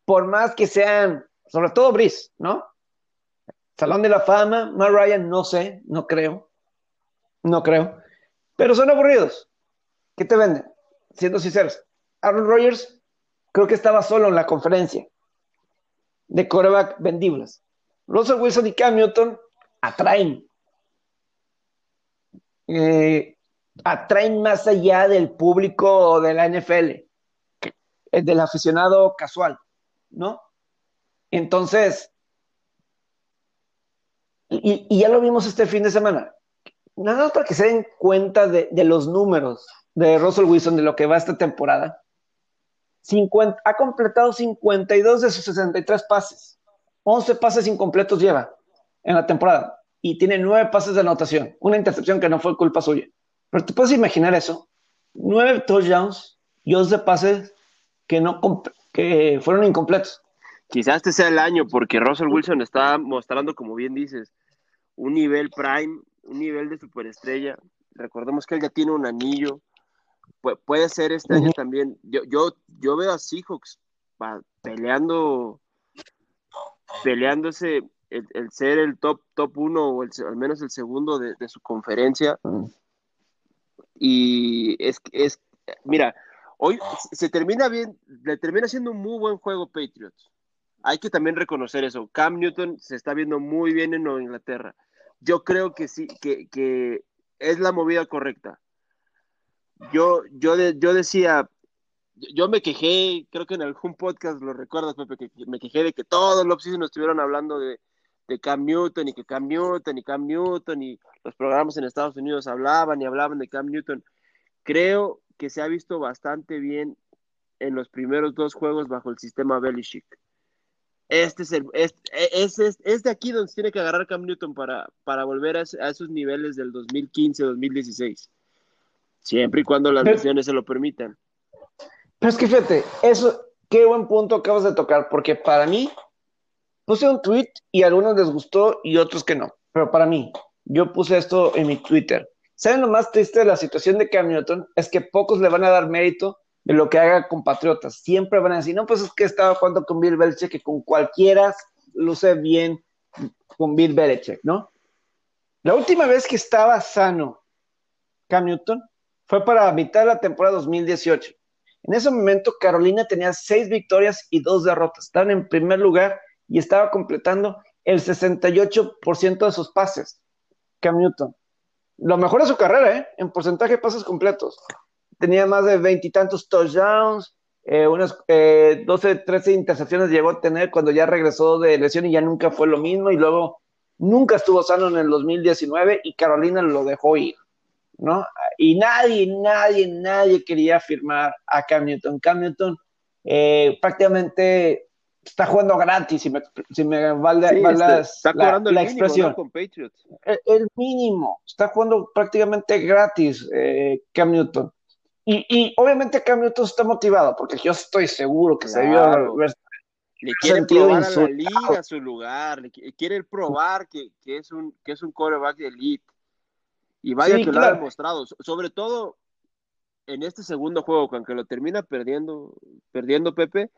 Speaker 1: por más que sean, sobre todo Brice, ¿no? Salón de la Fama, Mar Ryan, no sé, no creo. No creo. Pero son aburridos. ¿Qué te venden? Siendo sinceros. Aaron Rodgers creo que estaba solo en la conferencia de coreback vendibles. Russell Wilson y Cam Newton atraen. Eh, atraen más allá del público de la NFL, del aficionado casual, ¿no? Entonces, y, ya lo vimos este fin de semana nada más para que se den cuenta de, los números de Russell Wilson de lo que va esta temporada. ha completado 52 de sus 63 pases. 11 pases incompletos lleva en la temporada. Y tiene 9 pases de anotación. Una intercepción que no fue culpa suya. Pero te puedes imaginar eso. 9 touchdowns y 11 pases que, no que fueron incompletos.
Speaker 2: Quizás este sea el año porque Russell Wilson está mostrando, como bien dices, un nivel prime un nivel de superestrella. Recordemos que él ya tiene un anillo. puede ser este año también. Yo, yo, yo veo a Seahawks peleando, peleándose el, ser el top, top uno o el, al menos el segundo de, su conferencia. Y es, es, mira, hoy se termina bien, le termina siendo un muy buen juego Patriots. Hay que también reconocer eso. Cam Newton se está viendo muy bien en Nueva Inglaterra yo creo que sí, que, es la movida correcta. Yo, yo, yo decía, yo me quejé, creo que en algún podcast lo recuerdas, Pepe, que me quejé de que todos los nos estuvieron hablando de, de Cam Newton y que Cam Newton y Cam Newton y los programas en Estados Unidos hablaban y hablaban de Cam Newton. Creo que se ha visto bastante bien en los primeros dos juegos bajo el sistema Belichick. Este es, el, es, de aquí donde se tiene que agarrar Cam Newton para, para volver a, esos niveles del 2015-2016. Siempre y cuando las lesiones se lo permitan.
Speaker 1: Pero es que fíjate, eso, qué buen punto acabas de tocar, porque para mí, puse un tweet y a algunos les gustó y otros que no. Pero para mí, yo puse esto en mi Twitter. ¿Saben lo más triste de la situación de Cam Newton? Es que pocos le van a dar mérito de lo que haga con Patriotas. Siempre van a decir, no, pues es que estaba jugando con Bill Belichick, que con cualquiera luce bien con Bill Belichick, ¿no? La última vez que estaba sano Cam Newton fue para mitad de la temporada 2018. En ese momento Carolina tenía seis victorias y dos derrotas. Estaban en primer lugar y estaba completando el 68% de sus pases. Cam Newton. Lo mejor de su carrera, ¿eh? En porcentaje de pases completos tenía más de veintitantos touchdowns, eh, unas eh, 12, 13 intercepciones llegó a tener cuando ya regresó de lesión y ya nunca fue lo mismo y luego nunca estuvo sano en el 2019 y Carolina lo dejó ir, ¿no? Y nadie, nadie, nadie quería firmar a Cam Newton. Cam Newton eh, prácticamente está jugando gratis, si me, si me vale,
Speaker 2: está, la, la expresión. Con Patriots.
Speaker 1: El, mínimo, está jugando prácticamente gratis eh, Cam Newton. Y, y obviamente Cam Newton está motivado, porque yo estoy seguro que se vio
Speaker 2: Le quiere probar a la liga su lugar, le quiere probar que, es un, que es un quarterback de elite. Y vaya que lo ha demostrado, sobre todo en este segundo juego, aunque lo termina perdiendo, perdiendo Pepe,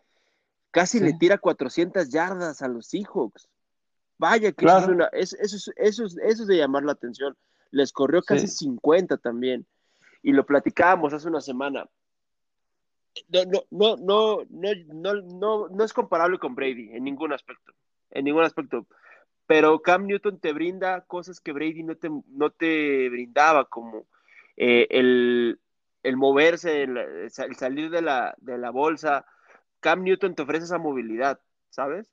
Speaker 2: casi le tira 400 yardas a los Seahawks. Vaya que eso, es una, eso, eso, es de llamar la atención. Les corrió casi 50 también. Y lo platicábamos hace una semana. No, no, no, no, no, no, no es comparable con Brady en ningún aspecto. En ningún aspecto. Pero Cam Newton te brinda cosas que Brady no te, no te brindaba, como eh, el, el, moverse, el, salir de la, de la bolsa. Cam Newton te ofrece esa movilidad, ¿sabes?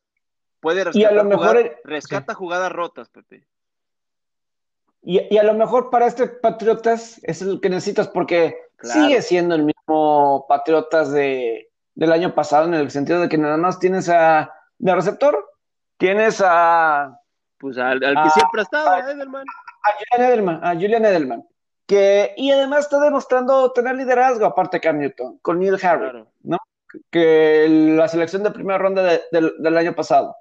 Speaker 2: Puede rescatar, y a lo mejor rescata jugadas rotas, Pepe.
Speaker 1: Y, a lo mejor para este Patriotas es lo que necesitas porque sigue siendo el mismo Patriotas de, del año pasado en el sentido de que nada más tienes a de receptor, tienes a
Speaker 2: pues al, que siempre ha estado, a, Edelman.
Speaker 1: A Julian Edelman, a Julian Edelman. Que, y además está demostrando tener liderazgo, aparte de Cam Newton, con Neil Harry, ¿no? Que la selección de primera ronda del año pasado.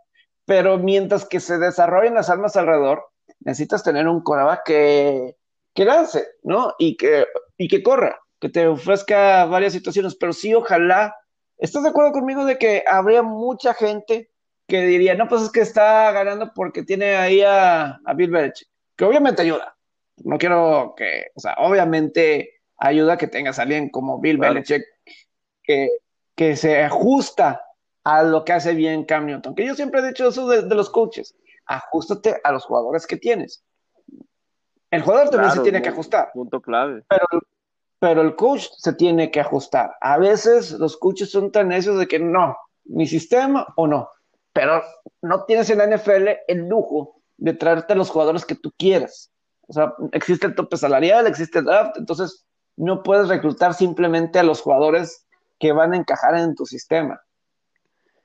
Speaker 1: Pero mientras que se desarrollen las armas alrededor, necesitas tener un coreback que, que lance, ¿no? Y que, y que corra, que te ofrezca varias situaciones, pero sí, ojalá, ¿estás de acuerdo conmigo de que habría mucha gente que diría, no, pues es que está ganando porque tiene ahí a, Bill Belichick, que obviamente ayuda, no quiero que, o sea, obviamente ayuda que tengas a alguien como Bill Belichick que, que se ajusta a lo que hace bien Cam Newton, que yo siempre he dicho eso de los coaches, ajustate a los jugadores que tienes. El jugador también se tiene que ajustar.
Speaker 2: Punto clave.
Speaker 1: Pero, pero el coach se tiene que ajustar. A veces los coaches son tan necios de que no, mi sistema o no. Pero no tienes en la NFL el lujo de traerte a los jugadores que tú quieras. O sea, existe el tope salarial, existe el draft, entonces no puedes reclutar simplemente a los jugadores que van a encajar en tu sistema.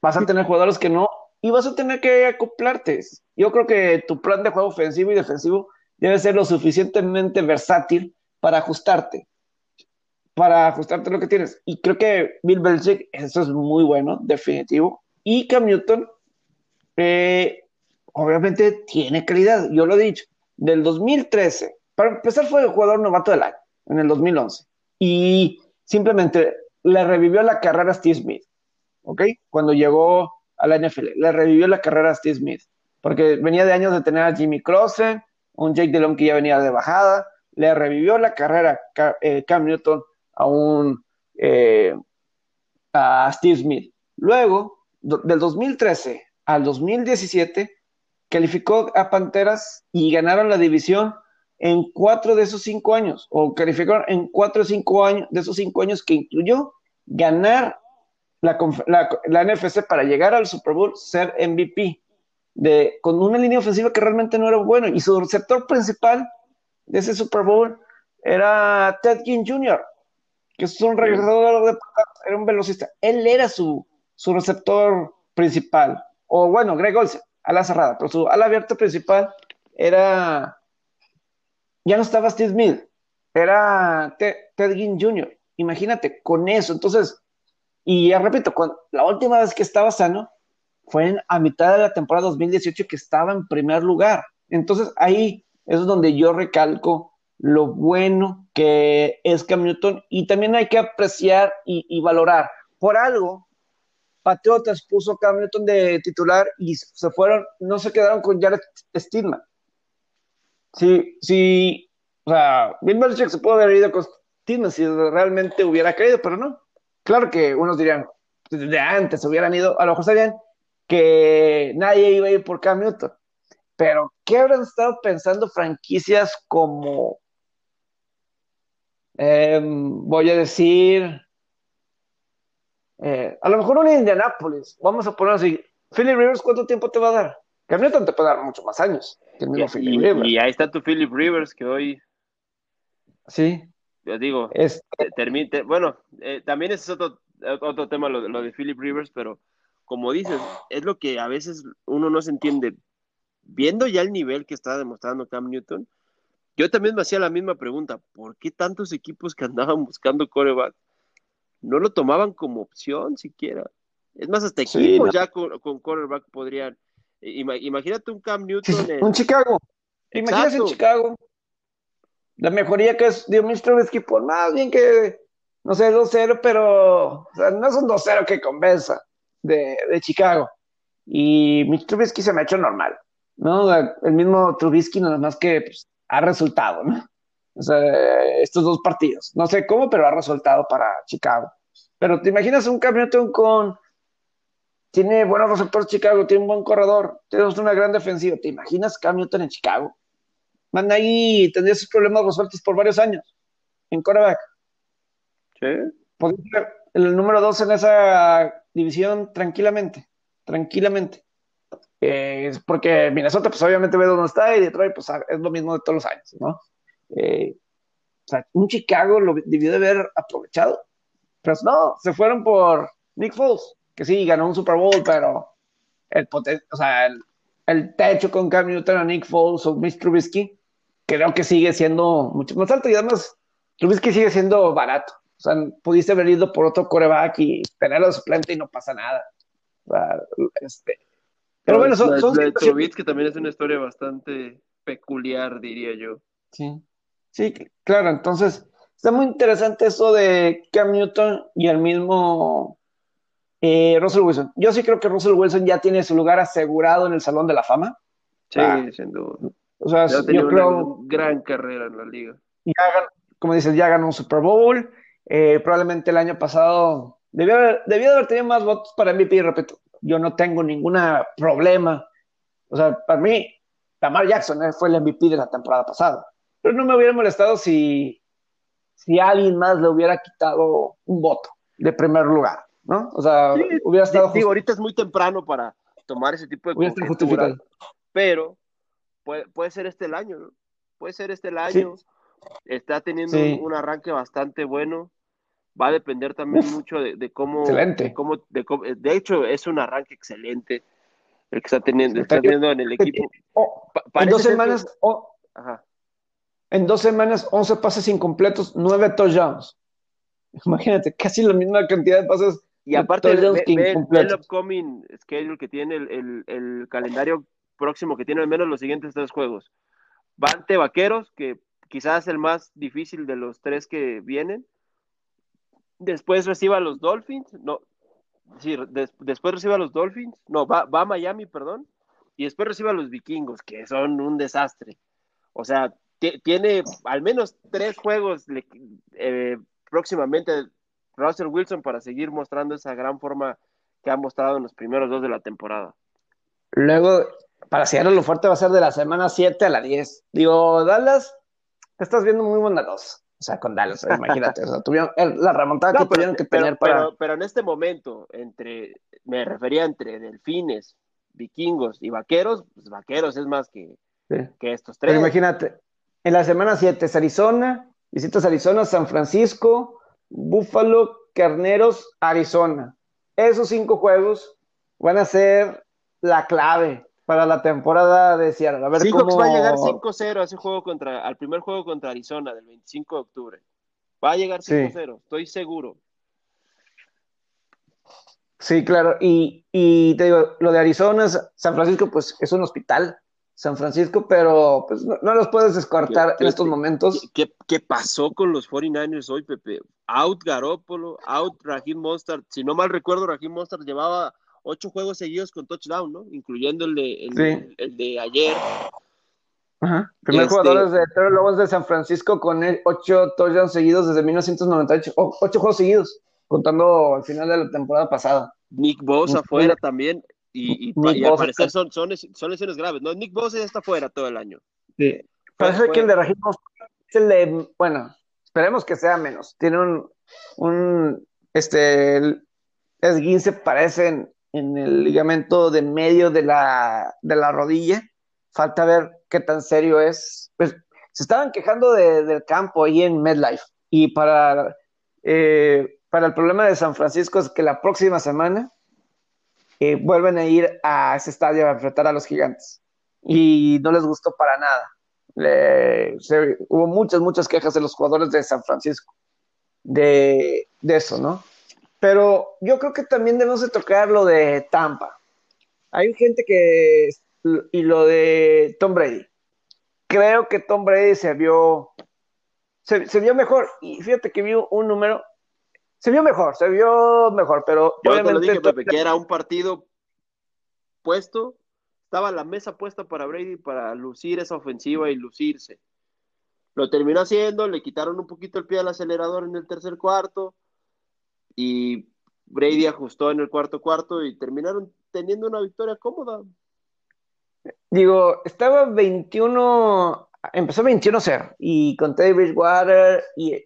Speaker 1: Vas a tener jugadores que no y vas a tener que acoplarte. Yo creo que tu plan de juego ofensivo y defensivo debe ser lo suficientemente versátil para ajustarte, para ajustarte lo que tienes. Y creo que Bill Belichick, eso es muy bueno, definitivo. Y Cam Newton, eh, obviamente tiene calidad, yo lo he dicho. Del 2013, para empezar fue el jugador novato del año, en el 2011. Y simplemente le revivió la carrera a Steve Smith, ¿ok? Cuando llegó a la NFL. Le revivió la carrera a Steve Smith, porque venía de años de tener a Jimmy Clausen, un Jake Delhomme que ya venía de bajada. Le revivió la carrera eh, Cam Newton a un eh, a Steve Smith. Luego, del 2013 al 2017, calificó a Panteras y ganaron la división en cuatro de esos cinco años, o calificaron en cuatro de cinco años, de esos cinco años que incluyó ganar la, la, NFC para llegar al Super Bowl, ser MVP, de, con una línea ofensiva que realmente no era bueno. Y su receptor principal de ese Super Bowl era Ted Ginn Jr., que es un regresador de era un velocista. Él era su, su receptor principal. O bueno, Greg Olsen, ala cerrada, pero su ala abierta principal era. Ya no estaba Steve Smith, era Ted, Ted Ginn Jr. Imagínate, con eso. Entonces, y ya repito, la última vez que estaba sano fue en, a mitad de la temporada 2018 que estaba en primer lugar. Entonces ahí es donde yo recalco lo bueno que es Cam Newton y también hay que apreciar y, valorar. Por algo, Patriotas puso Cam Newton de titular y se fueron, no se quedaron con Jared Stidman. Sí, sí, o sea, Bill Belichick se pudo haber ido con Si realmente hubiera caído, pero no. Claro que unos dirían, de antes hubieran ido, a lo mejor sabían que nadie iba a ir por Cam Newton. Pero, ¿qué habrán estado pensando franquicias como, em, voy a decir, eh, a lo mejor un Indianapolis, vamos a poner así, Philip Rivers, ¿cuánto tiempo te va a dar? Cam Newton te puede dar mucho más años
Speaker 2: que el mismo Philip Rivers. Y ahí está tu Philip Rivers, que hoy...
Speaker 1: Sí,
Speaker 2: yo digo, termine, bueno, eh, también ese es otro, otro tema lo, lo, de Philip Rivers, pero como dices, es lo que a veces uno no se entiende. Viendo ya el nivel que está demostrando Cam Newton, yo también me hacía la misma pregunta, ¿por qué tantos equipos que andaban buscando coreback no lo tomaban como opción siquiera? Es más, hasta equipos ya con, con quarterback podrían. Imagínate un Cam Newton.
Speaker 1: en... Un Chicago. Imagínate un Chicago. La mejoría que es Dio Trubisky, por más bien que, no sé, 2-0, pero no es un 2-0 que convenza de, Chicago. Y Trubisky se me ha hecho normal, ¿no? El mismo Trubisky, nada más que pues, ha resultado, ¿no? O sea, estos dos partidos. No sé cómo, pero ha resultado para Chicago. Pero te imaginas un campeonato con. Tiene buenos receptores Chicago, tiene un buen corredor, tenemos una gran defensiva. ¿Te imaginas Cam Newton en Chicago? Manda ahí tendría sus problemas resueltos por varios años en quarterback.
Speaker 2: Sí.
Speaker 1: Podría ser el número dos en esa división tranquilamente, tranquilamente. Eh, porque Minnesota, pues obviamente ve dónde está y Detroit, pues es lo mismo de todos los años, ¿no? Eh, o sea, un Chicago lo debió de haber aprovechado. Pero no, se fueron por Nick Foles, que sí, ganó un Super Bowl, pero el, o sea, el, techo con Cam Newton a Nick Foles o Mitch Trubisky, creo que sigue siendo mucho más alto y además Trubisky sigue siendo barato. O sea, pudiste haber ido por otro coreback y tener a suplente y no pasa nada. O sea, este,
Speaker 2: pero, bueno, son, son Trubisky también es una historia bastante peculiar, diría yo.
Speaker 1: Sí. Sí, claro, entonces está muy interesante eso de Cam Newton y el mismo eh, Russell Wilson. Yo sí creo que Russell Wilson ya tiene su lugar asegurado en el Salón de la Fama.
Speaker 2: Sí, sin duda. O sea, yo creo. gran carrera en la liga.
Speaker 1: Ya, como dices, ya ganó un Super Bowl. Eh, probablemente el año pasado debió haber, debió haber tenido más votos para MVP, repito. Yo no tengo ningún problema. O sea, para mí, Tamar Jackson eh, fue el MVP de la temporada pasada. Pero no me hubiera molestado si, si alguien más le hubiera quitado un voto de primer lugar, ¿no? O sea, hubiera estado.
Speaker 2: Digo, ahorita es muy temprano para tomar ese tipo de conjetura, pero puede, puede ser este el año, ¿no? Puede ser este el año. Está teniendo un, arranque bastante bueno. Va a depender también mucho de, cómo, de, cómo, de hecho, es un arranque excelente el que está teniendo, está teniendo en el equipo.
Speaker 1: Oh, en dos semanas, oh, Ajá. En dos semanas, 11 pases incompletos, 9 touchdowns. Imagínate, casi la misma cantidad de pases.
Speaker 2: Y aparte, ve, el upcoming schedule que tiene, el, calendario próximo que tiene al menos los siguientes tres juegos. Vante Vaqueros, que quizás es el más difícil de los tres que vienen. Después reciba a los Dolphins. No, sí, después reciba a los Dolphins. No, va, va a Miami, perdón. Y después reciba a los Vikingos, que son un desastre. O sea, tiene al menos tres juegos eh, próximamente Russell Wilson para seguir mostrando esa gran forma que ha mostrado en los primeros dos de la temporada.
Speaker 1: Luego, para Seattle lo fuerte va a ser de la semana 7 a la 10. Digo, Dallas, te estás viendo muy bondadoso. O sea, con Dallas, imagínate. tuvieron la remontada que tuvieron que tener
Speaker 2: para. Pero, en este momento, entre, me refería entre delfines, vikingos y vaqueros, pues vaqueros es más que, que estos tres.
Speaker 1: Pero imagínate, en la semana 7 es Arizona, visitas Arizona, San Francisco, Buffalo, Carneros, Arizona. Esos cinco juegos van a ser la clave para la temporada de Seattle. A ver
Speaker 2: va a llegar 5-0 a ese juego contra, al primer juego contra Arizona del 25 de octubre. Va a llegar 5-0, estoy seguro.
Speaker 1: Sí, claro. Y, y, te digo, lo de Arizona, San Francisco, pues es un hospital. San Francisco, pero pues no, los puedes descartar en estos momentos.
Speaker 2: ¿qué, ¿qué, pasó con los 49ers hoy, Pepe? Out Garópolo, out Raheem Mostert. Si no mal recuerdo, Raheem Mostert llevaba ocho juegos seguidos con touchdown, ¿no? Incluyendo el de, el, de ayer.
Speaker 1: Ajá. Primer este... jugador de Terry Lobos de San Francisco con ocho touchdowns seguidos desde 1998. ocho juegos seguidos, contando al final de la temporada pasada.
Speaker 2: Nick Bosa afuera también. Y, y, al parecer son, son, son, lesiones graves. No, Nick Bosa ya está fuera todo el año.
Speaker 1: Sí. Parece que el de Raheem es el de, bueno, esperemos que sea menos. Tiene un, un este, esguince parece en, en, el ligamento de medio de la, de la rodilla. Falta ver qué tan serio es. Pues se estaban quejando de, del campo ahí en MedLife. Y para, eh, para el problema de San Francisco es que la próxima semana eh, vuelven a ir a ese estadio a enfrentar a los gigantes. Y no les gustó para nada. hubo muchas, muchas quejas de los jugadores de San Francisco de, de eso, ¿no? Pero yo creo que también debemos de tocar lo de Tampa. Hay gente que... Y lo de Tom Brady. Creo que Tom Brady se vio... Se, vio mejor. Y fíjate que vio un número... Se vio mejor, se vio mejor, pero...
Speaker 2: Yo te lo dije, Pepe, que era un partido puesto, estaba la mesa puesta para Brady para lucir esa ofensiva y lucirse. Lo terminó haciendo, le quitaron un poquito el pie al acelerador en el tercer cuarto y Brady ajustó en el cuarto cuarto y terminaron teniendo una victoria cómoda.
Speaker 1: Digo, estaba 21, empezó 21-0 y con Teddy Bridgewater y,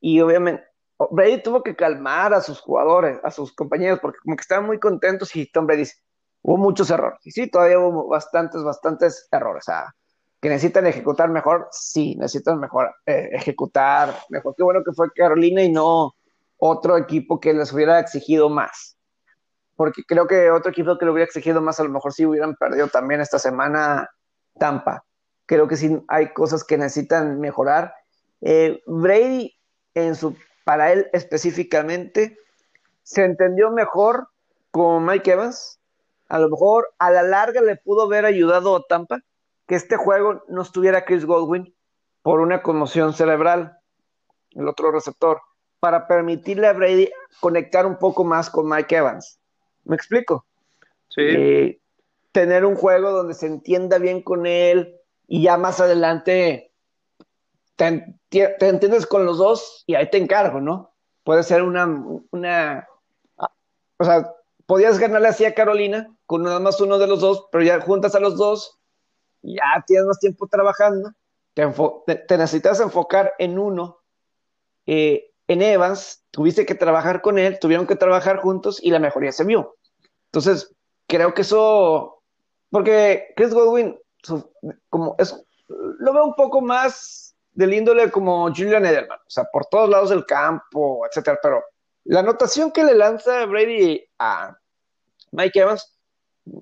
Speaker 1: y obviamente Brady tuvo que calmar a sus jugadores, a sus compañeros, porque como que estaban muy contentos y Tom Brady dice, hubo muchos errores. Y sí, todavía hubo bastantes, bastantes errores. O que necesitan ejecutar mejor, sí, necesitan mejor eh, ejecutar mejor. Qué bueno que fue Carolina y no otro equipo que les hubiera exigido más. Porque creo que otro equipo que le hubiera exigido más, a lo mejor sí hubieran perdido también esta semana Tampa. Creo que sí hay cosas que necesitan mejorar. Eh, Brady, en su, para él específicamente, se entendió mejor con Mike Evans. A lo mejor a la larga le pudo haber ayudado a Tampa que este juego no estuviera Chris Godwin por una conmoción cerebral, el otro receptor, para permitirle a Brady conectar un poco más con Mike Evans. ¿Me explico?
Speaker 2: Sí.
Speaker 1: Eh, tener un juego donde se entienda bien con él y ya más adelante te, entiendes con los dos y ahí te encargo, ¿no? Puede ser una, una, o sea, podías ganarle así a Carolina con nada más uno de los dos, pero ya juntas a los dos ya tienes más tiempo trabajando, te, necesitas enfocar en uno. Eh, en Evans, tuviste que trabajar con él, tuvieron que trabajar juntos y la mejoría se vio. Entonces, creo que eso, porque Chris Godwin, como es, lo veo un poco más del índole como Julian Edelman, o sea, por todos lados del campo, etcétera, pero la anotación que le lanza Brady a Mike Evans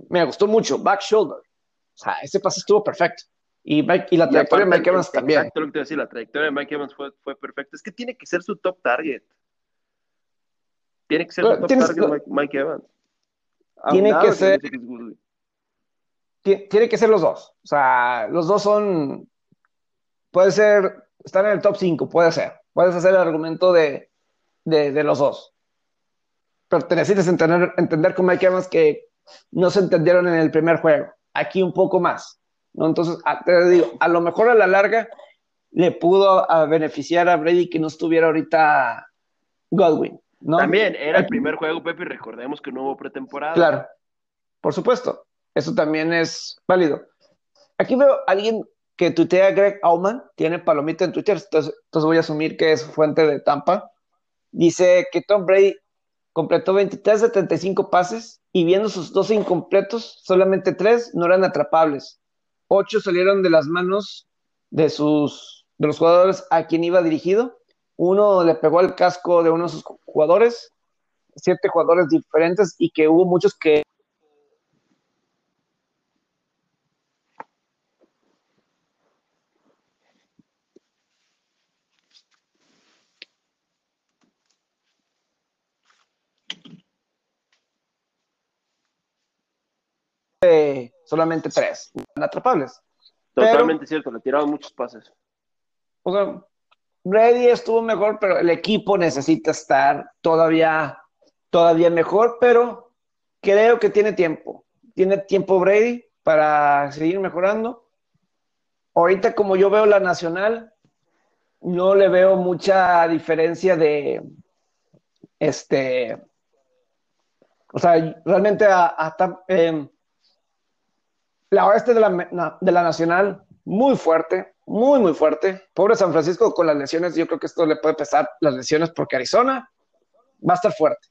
Speaker 1: me gustó mucho, back shoulder. O sea, ese pase estuvo perfecto. Y, y la trayectoria de Mike Evans también.
Speaker 2: Exacto lo que te decir, la trayectoria de Mike Evans fue, fue perfecta. Es que tiene que ser su top target. Tiene que ser su top target Mike, Evans.
Speaker 1: Tiene que ser. Tiene que ser los dos. O sea, los dos son. Puede ser. Están en el top 5, puede ser. Puedes hacer el argumento de, de, de los dos. Pero te necesitas entender, entender con Mike Evans que no se entendieron en el primer juego aquí un poco más. ¿No? Entonces, a, te digo, a lo mejor a la larga le pudo beneficiar a Brady que no estuviera ahorita Godwin. ¿no?
Speaker 2: También era el primer juego, Pepe, y recordemos que no hubo pretemporada.
Speaker 1: Claro, por supuesto, eso también es válido. Aquí veo a alguien que tuitea Greg Auman, tiene palomita en Twitter, entonces, entonces voy a asumir que es fuente de Tampa. Dice que Tom Brady completó 23 de 35 pases y viendo sus dos incompletos, solamente tres no eran atrapables. Ocho salieron de las manos de, sus, de los jugadores a quien iba dirigido. Uno le pegó al casco de uno de sus jugadores, siete jugadores diferentes y que hubo muchos que solamente tres atrapables.
Speaker 2: Totalmente cierto, le tiraron muchos pases.
Speaker 1: O sea, Brady estuvo mejor, pero el equipo necesita estar todavía, todavía mejor, pero creo que tiene tiempo. Tiene tiempo Brady para seguir mejorando. Ahorita, como yo veo la nacional, no le veo mucha diferencia de este. O sea, realmente hasta em, la oeste de la, de la Nacional, muy fuerte, muy, muy fuerte. Pobre San Francisco con las lesiones, yo creo que esto le puede pesar las lesiones porque Arizona va a estar fuerte.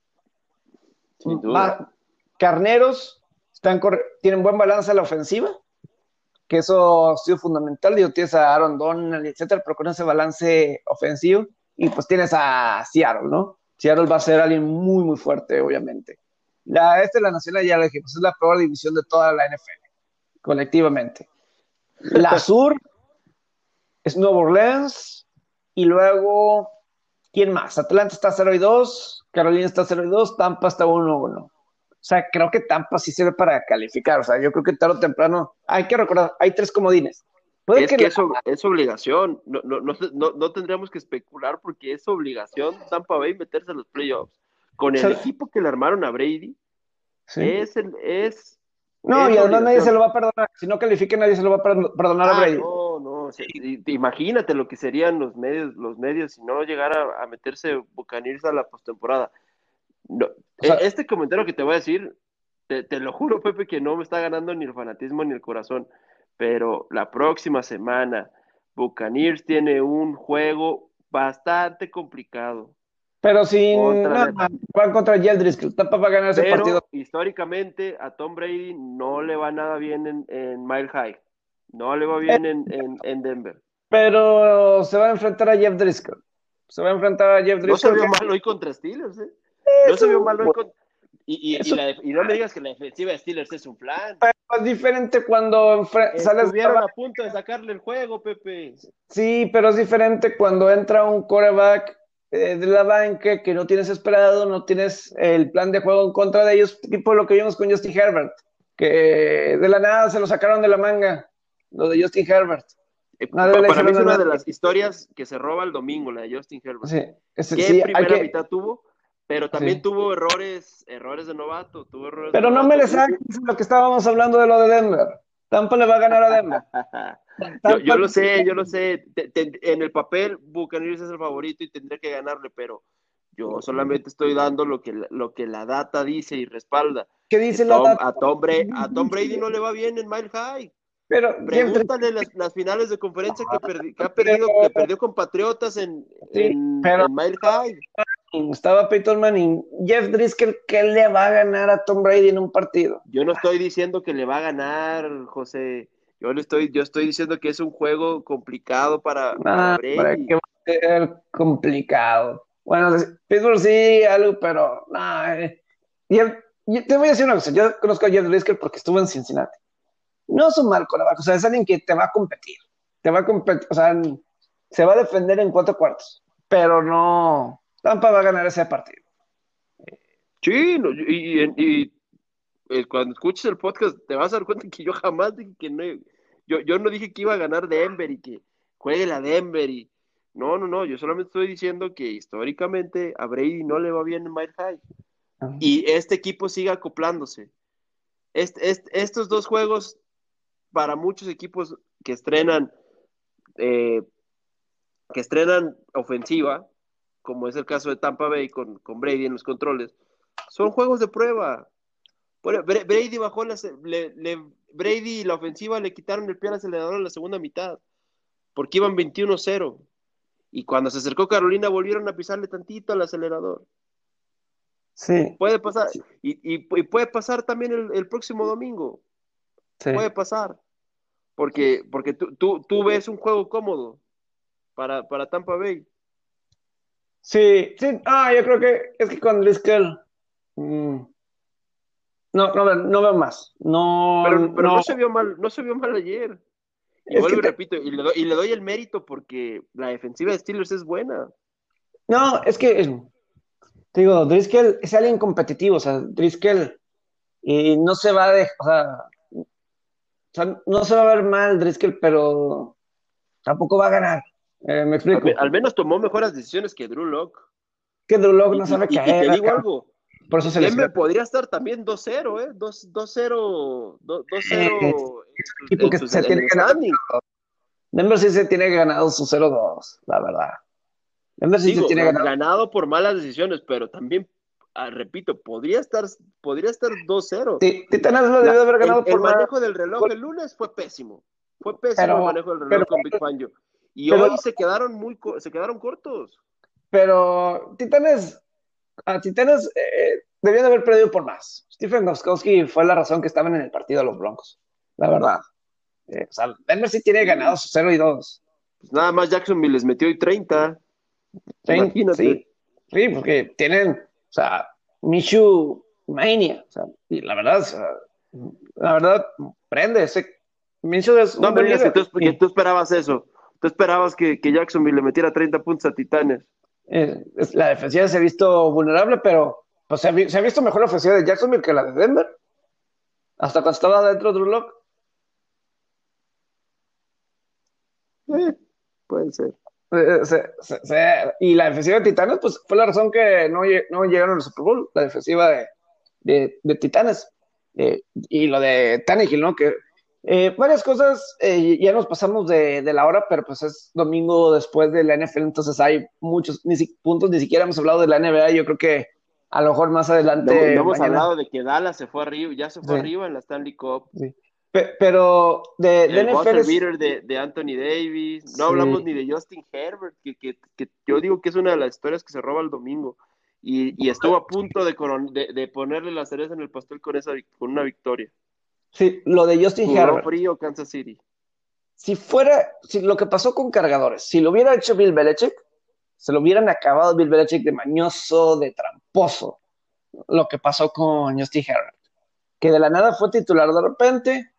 Speaker 1: Carneros están tienen buen balance a la ofensiva, que eso ha sido fundamental. Digo, tienes a Aaron Donald, etcétera, pero con ese balance ofensivo, y pues tienes a Seattle, ¿no? Seattle va a ser alguien muy, muy fuerte, obviamente. La este de la Nacional, ya lo dije, pues es la peor división de toda la NFL colectivamente. La sur es Nueva Orleans y luego ¿quién más? Atlanta está 0 y 2, Carolina está 0 y 2, Tampa está 1 1. O sea, creo que Tampa sí sirve para calificar. O sea, yo creo que tarde o temprano hay que recordar, hay tres comodines.
Speaker 2: Puede es que, eso es obligación. No, no, no, no, tendríamos que especular porque es obligación Tampa Bay meterse en los playoffs. Con el equipo que le armaron a Brady, es, el, es
Speaker 1: no, y además nadie se lo va a perdonar. Si no califique, nadie se lo va a perdonar a
Speaker 2: ah, Brady. No, no. imagínate lo que serían los medios, los medios si no llegara a meterse Buccaneers a la postemporada. No, e, este comentario que te voy a decir, te, lo juro, Pepe, que no me está ganando ni el fanatismo ni el corazón. Pero la próxima semana, Buccaneers tiene un juego bastante complicado.
Speaker 1: Pero sin contra, van contra Driscoll. Tampa va a ganar ese partido.
Speaker 2: Históricamente a Tom Brady no le va nada bien en, en Mile High. No le va bien en, en, Denver.
Speaker 1: Pero se va a enfrentar a Jeff Driscoll. Se va a enfrentar a Jeff Driscoll. No
Speaker 2: se vio mal hoy contra Steelers, ¿eh? No se vio mal hoy contra. Y, y, y, no me digas que la defensiva de Steelers es un plan.
Speaker 1: Pero es diferente cuando
Speaker 2: sales. Estuvieron a punto de sacarle el juego, Pepe.
Speaker 1: Sí, pero es diferente cuando entra un quarterback eh, de la banca que no tienes esperado, no tienes el plan de juego en contra de ellos, tipo lo que vimos con Justin Herbert, que de la nada se lo sacaron de la manga, lo de Justin Herbert.
Speaker 2: Eh, para mí es una de las historias que se roba el domingo, la de Justin Herbert. Sí, ¿Qué primera mitad tuvo? Pero también tuvo errores, errores de novato, tuvo errores
Speaker 1: Pero no me les lo que estábamos hablando de lo de Denver. Tampa le va a ganar a Denver.
Speaker 2: yo, lo sé, yo lo sé. en el papel, Buccaneers es el favorito y tendría que ganarle, pero yo solamente estoy dando lo que, lo que la data dice y respalda.
Speaker 1: ¿Qué dice la data?
Speaker 2: A Tom, Brady, a Tom Brady no le va bien en Mile High.
Speaker 1: Pero,
Speaker 2: Pregúntale las, las, finales de conferencia que, que ha perdido, que perdió con Patriotas en, en, Mile High.
Speaker 1: Estaba Peyton Manning. Jeff Driscoll, ¿qué le va a ganar a Tom Brady en un partido?
Speaker 2: Yo no estoy diciendo que le va a ganar, José. Yo le estoy, yo estoy diciendo que es un juego complicado para,
Speaker 1: para Brady. Para que va a ser complicado. Bueno, Pittsburgh sí, algo, pero no. Eh. te voy a decir una cosa. Yo conozco a Jeff Driscoll porque estuvo en Cincinnati. No es un mal o sea, es alguien que te va a competir. Te va a competir, o sea, se va a defender en cuatro cuartos, pero no Tampa va a ganar ese partido.
Speaker 2: Sí, y, eh, cuando escuches el podcast te vas a dar cuenta que yo jamás dije que no, yo, yo no dije que iba a ganar Denver y que juegue la Denver y no, no, no, yo solamente estoy diciendo que históricamente a Brady no le va bien en Mile High y este equipo sigue acoplándose. estos dos juegos para muchos equipos que estrenan eh, que estrenan ofensiva como es el caso de Tampa Bay con, con Brady en los controles, son juegos de prueba. Brady bajó la, Brady y la ofensiva le quitaron el pie al acelerador en la segunda mitad, porque iban 21-0. Y cuando se acercó Carolina volvieron a pisarle tantito al acelerador.
Speaker 1: Sí.
Speaker 2: Puede pasar. Y, puede pasar también el, próximo domingo. Puede pasar. Porque, porque tú, tú, tú, ves un juego cómodo para, para Tampa Bay.
Speaker 1: Sí, sí, ah, yo creo que es que con Driscoll. Mm, no, no, no veo más. No,
Speaker 2: pero, no. se vio mal, no se vio mal ayer. Y vuelvo y repito, y le, doy, y le, doy, el mérito porque la defensiva de Steelers es buena.
Speaker 1: No, es que, te digo, Driscoll es alguien competitivo, o sea, Driscoll y no se va de, o sea, o sea, no se va a ver mal Driscoll, pero tampoco va a ganar. Eh, me explico.
Speaker 2: Al, menos tomó mejores decisiones que Drew Locke.
Speaker 1: Que Drew Locke no sabe caer.
Speaker 2: Y te digo algo.
Speaker 1: Por eso se
Speaker 2: Denver podría estar también 2-0, ¿eh? 2-0. 2-0.
Speaker 1: Denver sí se tiene ganado su 0-2, la verdad.
Speaker 2: Denver sí se tiene ganado. ganado por malas decisiones, pero también ah, repito, podría estar, podría estar 2-0.
Speaker 1: Sí, Titanes lo debió haber ganado
Speaker 2: el, por El manejo del reloj el lunes fue pésimo. Fue pésimo el manejo del reloj con Big Fangio. Y hoy se quedaron muy se quedaron cortos.
Speaker 1: Pero Titanes, a Titanes eh, debían de haber perdido por más. Stephen Goskowski fue la razón que estaban en el partido de los Broncos, la verdad. Eh, o sea, Denver sí tiene ganados 0 y 2.
Speaker 2: Pues nada más Jacksonville les metió hoy 30.
Speaker 1: 30 sí, sí, porque tienen, o sea, Michu Mania. O sea, y la verdad, la verdad, prende ese. Minshew es
Speaker 2: no me digas que tú esperabas eso. ¿Tú esperabas que, que Jacksonville le metiera 30 puntos a Titanes?
Speaker 1: Eh, la defensiva se ha visto vulnerable, pero pues, se, ha, visto mejor la ofensiva de Jacksonville que la de Denver. Hasta cuando estaba dentro de Drew Lock.
Speaker 2: Eh, puede ser.
Speaker 1: Eh, y la defensiva de Titanes, pues fue la razón que no, no llegaron al Super Bowl, la defensiva de, de, Titanes. y lo de Tannehill, ¿no? Que eh, varias cosas, eh, ya nos pasamos de, la hora, pero pues es domingo después de la NFL, entonces hay muchos puntos, ni siquiera hemos hablado de la NBA, yo creo que a lo mejor más adelante.
Speaker 2: No, hemos hablado de que Dallas se fue arriba, ya se fue arriba en la Stanley Cup.
Speaker 1: pero de,
Speaker 2: de NFL. de, de, Anthony Davis, no hablamos ni de Justin Herbert, que, que, que, yo digo que es una de las historias que se roba el domingo. Y, y estuvo a punto de, de, ponerle la cereza en el pastel con, esa, con una victoria.
Speaker 1: Sí, lo de Justin Herbert.
Speaker 2: frío Kansas City.
Speaker 1: Si fuera, si lo que pasó con cargadores, si lo hubiera hecho Bill Belichick, se lo hubieran acabado Bill Belichick de mañoso, de tramposo, lo que pasó con Justin Herbert. Que de la nada fue titular de repente,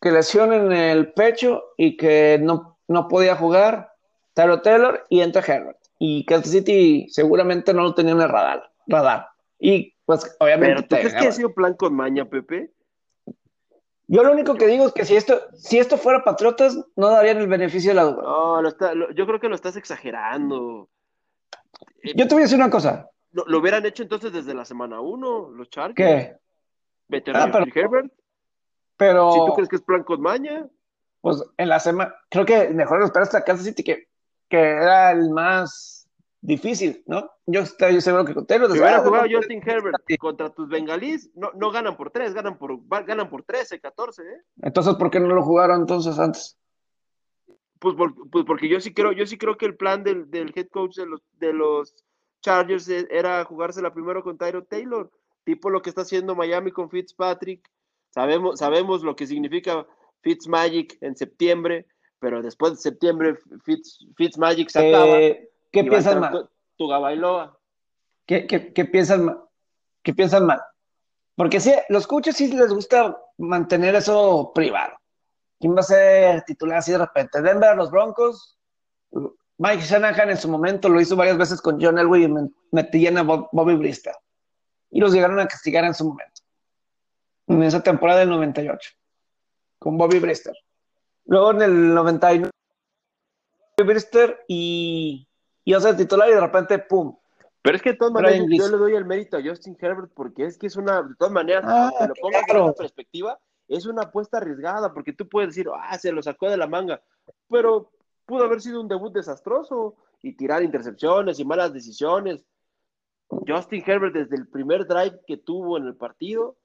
Speaker 1: que lesión en el pecho y que no, no podía jugar, Tyler Taylor y entra Herbert. Y Kansas City seguramente no lo tenía en el radar. radar. Y pues obviamente.
Speaker 2: ¿Pero tú crees que ha sido plan con maña, Pepe?
Speaker 1: Yo lo único que digo es que si esto, si esto fuera Patriotas, no darían el beneficio de la duda.
Speaker 2: No, lo está, yo creo que lo estás exagerando.
Speaker 1: Yo te voy a decir una cosa.
Speaker 2: Lo, hubieran hecho entonces desde la semana uno, los Chargers.
Speaker 1: ¿Qué?
Speaker 2: Veterano ah, Herbert.
Speaker 1: Pero.
Speaker 2: Si tú crees que es plan con maña.
Speaker 1: Pues en la semana. Creo que mejor esperar hasta Kansas City, que, que era el más difícil, ¿no? Yo estoy seguro que con Taylor.
Speaker 2: Si hubiera jugado Justin Herbert contra tus bengalís, no, no ganan por tres, ganan por, ganan por 13, 14, ¿eh?
Speaker 1: Entonces, ¿por qué no lo jugaron entonces antes?
Speaker 2: Pues, pues porque yo sí creo, yo sí creo que el plan del, del head coach de los, de los Chargers e, era jugársela primero con Tyro Taylor, tipo lo que está haciendo Miami con Fitzpatrick. Sabemos, sabemos lo que significa Fitzmagic en septiembre, pero después de septiembre Fitz, Fitzmagic se acaba.
Speaker 1: ¿Qué piensan mal?
Speaker 2: Tu, Gabailoa.
Speaker 1: ¿Qué, qué, qué piensan mal? ¿Qué piensan mal? Porque sí, los coaches sí les gusta mantener eso privado. ¿Quién va a ser titular así de repente? Denver, los Broncos. Mike Shanahan en su momento lo hizo varias veces con John Elway y metían a Bobby Brista. Y los llegaron a castigar en su momento. En esa temporada del 98. Con Bobby Brister. Luego en el 99. Bobby Brister y y a ser titular y de repente, ¡pum!
Speaker 2: Pero es que de todas maneras yo le doy el mérito a Justin Herbert porque es que es una, de todas maneras,
Speaker 1: ah,
Speaker 2: lo pongas en perspectiva, es una apuesta arriesgada porque tú puedes decir, ah, se lo sacó de la manga, pero pudo haber sido un debut desastroso y tirar intercepciones y malas decisiones. Justin Herbert desde el primer drive que tuvo en el partido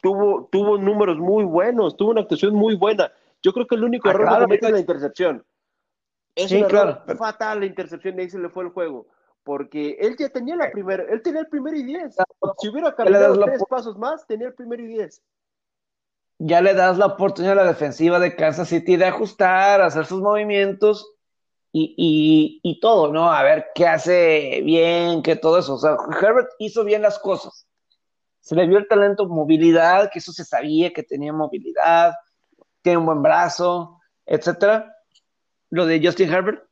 Speaker 2: tuvo, tuvo números muy buenos, tuvo una actuación muy buena. Yo creo que el único ah, error que comete es la intercepción. Es sí, claro. fatal la intercepción, ahí se le fue el juego. Porque él ya tenía la primera, él tenía el primero y diez. Si hubiera cambiado tres pasos más, tenía el primero y diez.
Speaker 1: Ya le das la oportunidad a la defensiva de Kansas City de ajustar, hacer sus movimientos y, y, y todo, ¿no? A ver qué hace bien, qué todo eso. O sea, Herbert hizo bien las cosas. Se le vio el talento, movilidad, que eso se sabía que tenía movilidad, tiene un buen brazo, etcétera lo de Justin Herbert,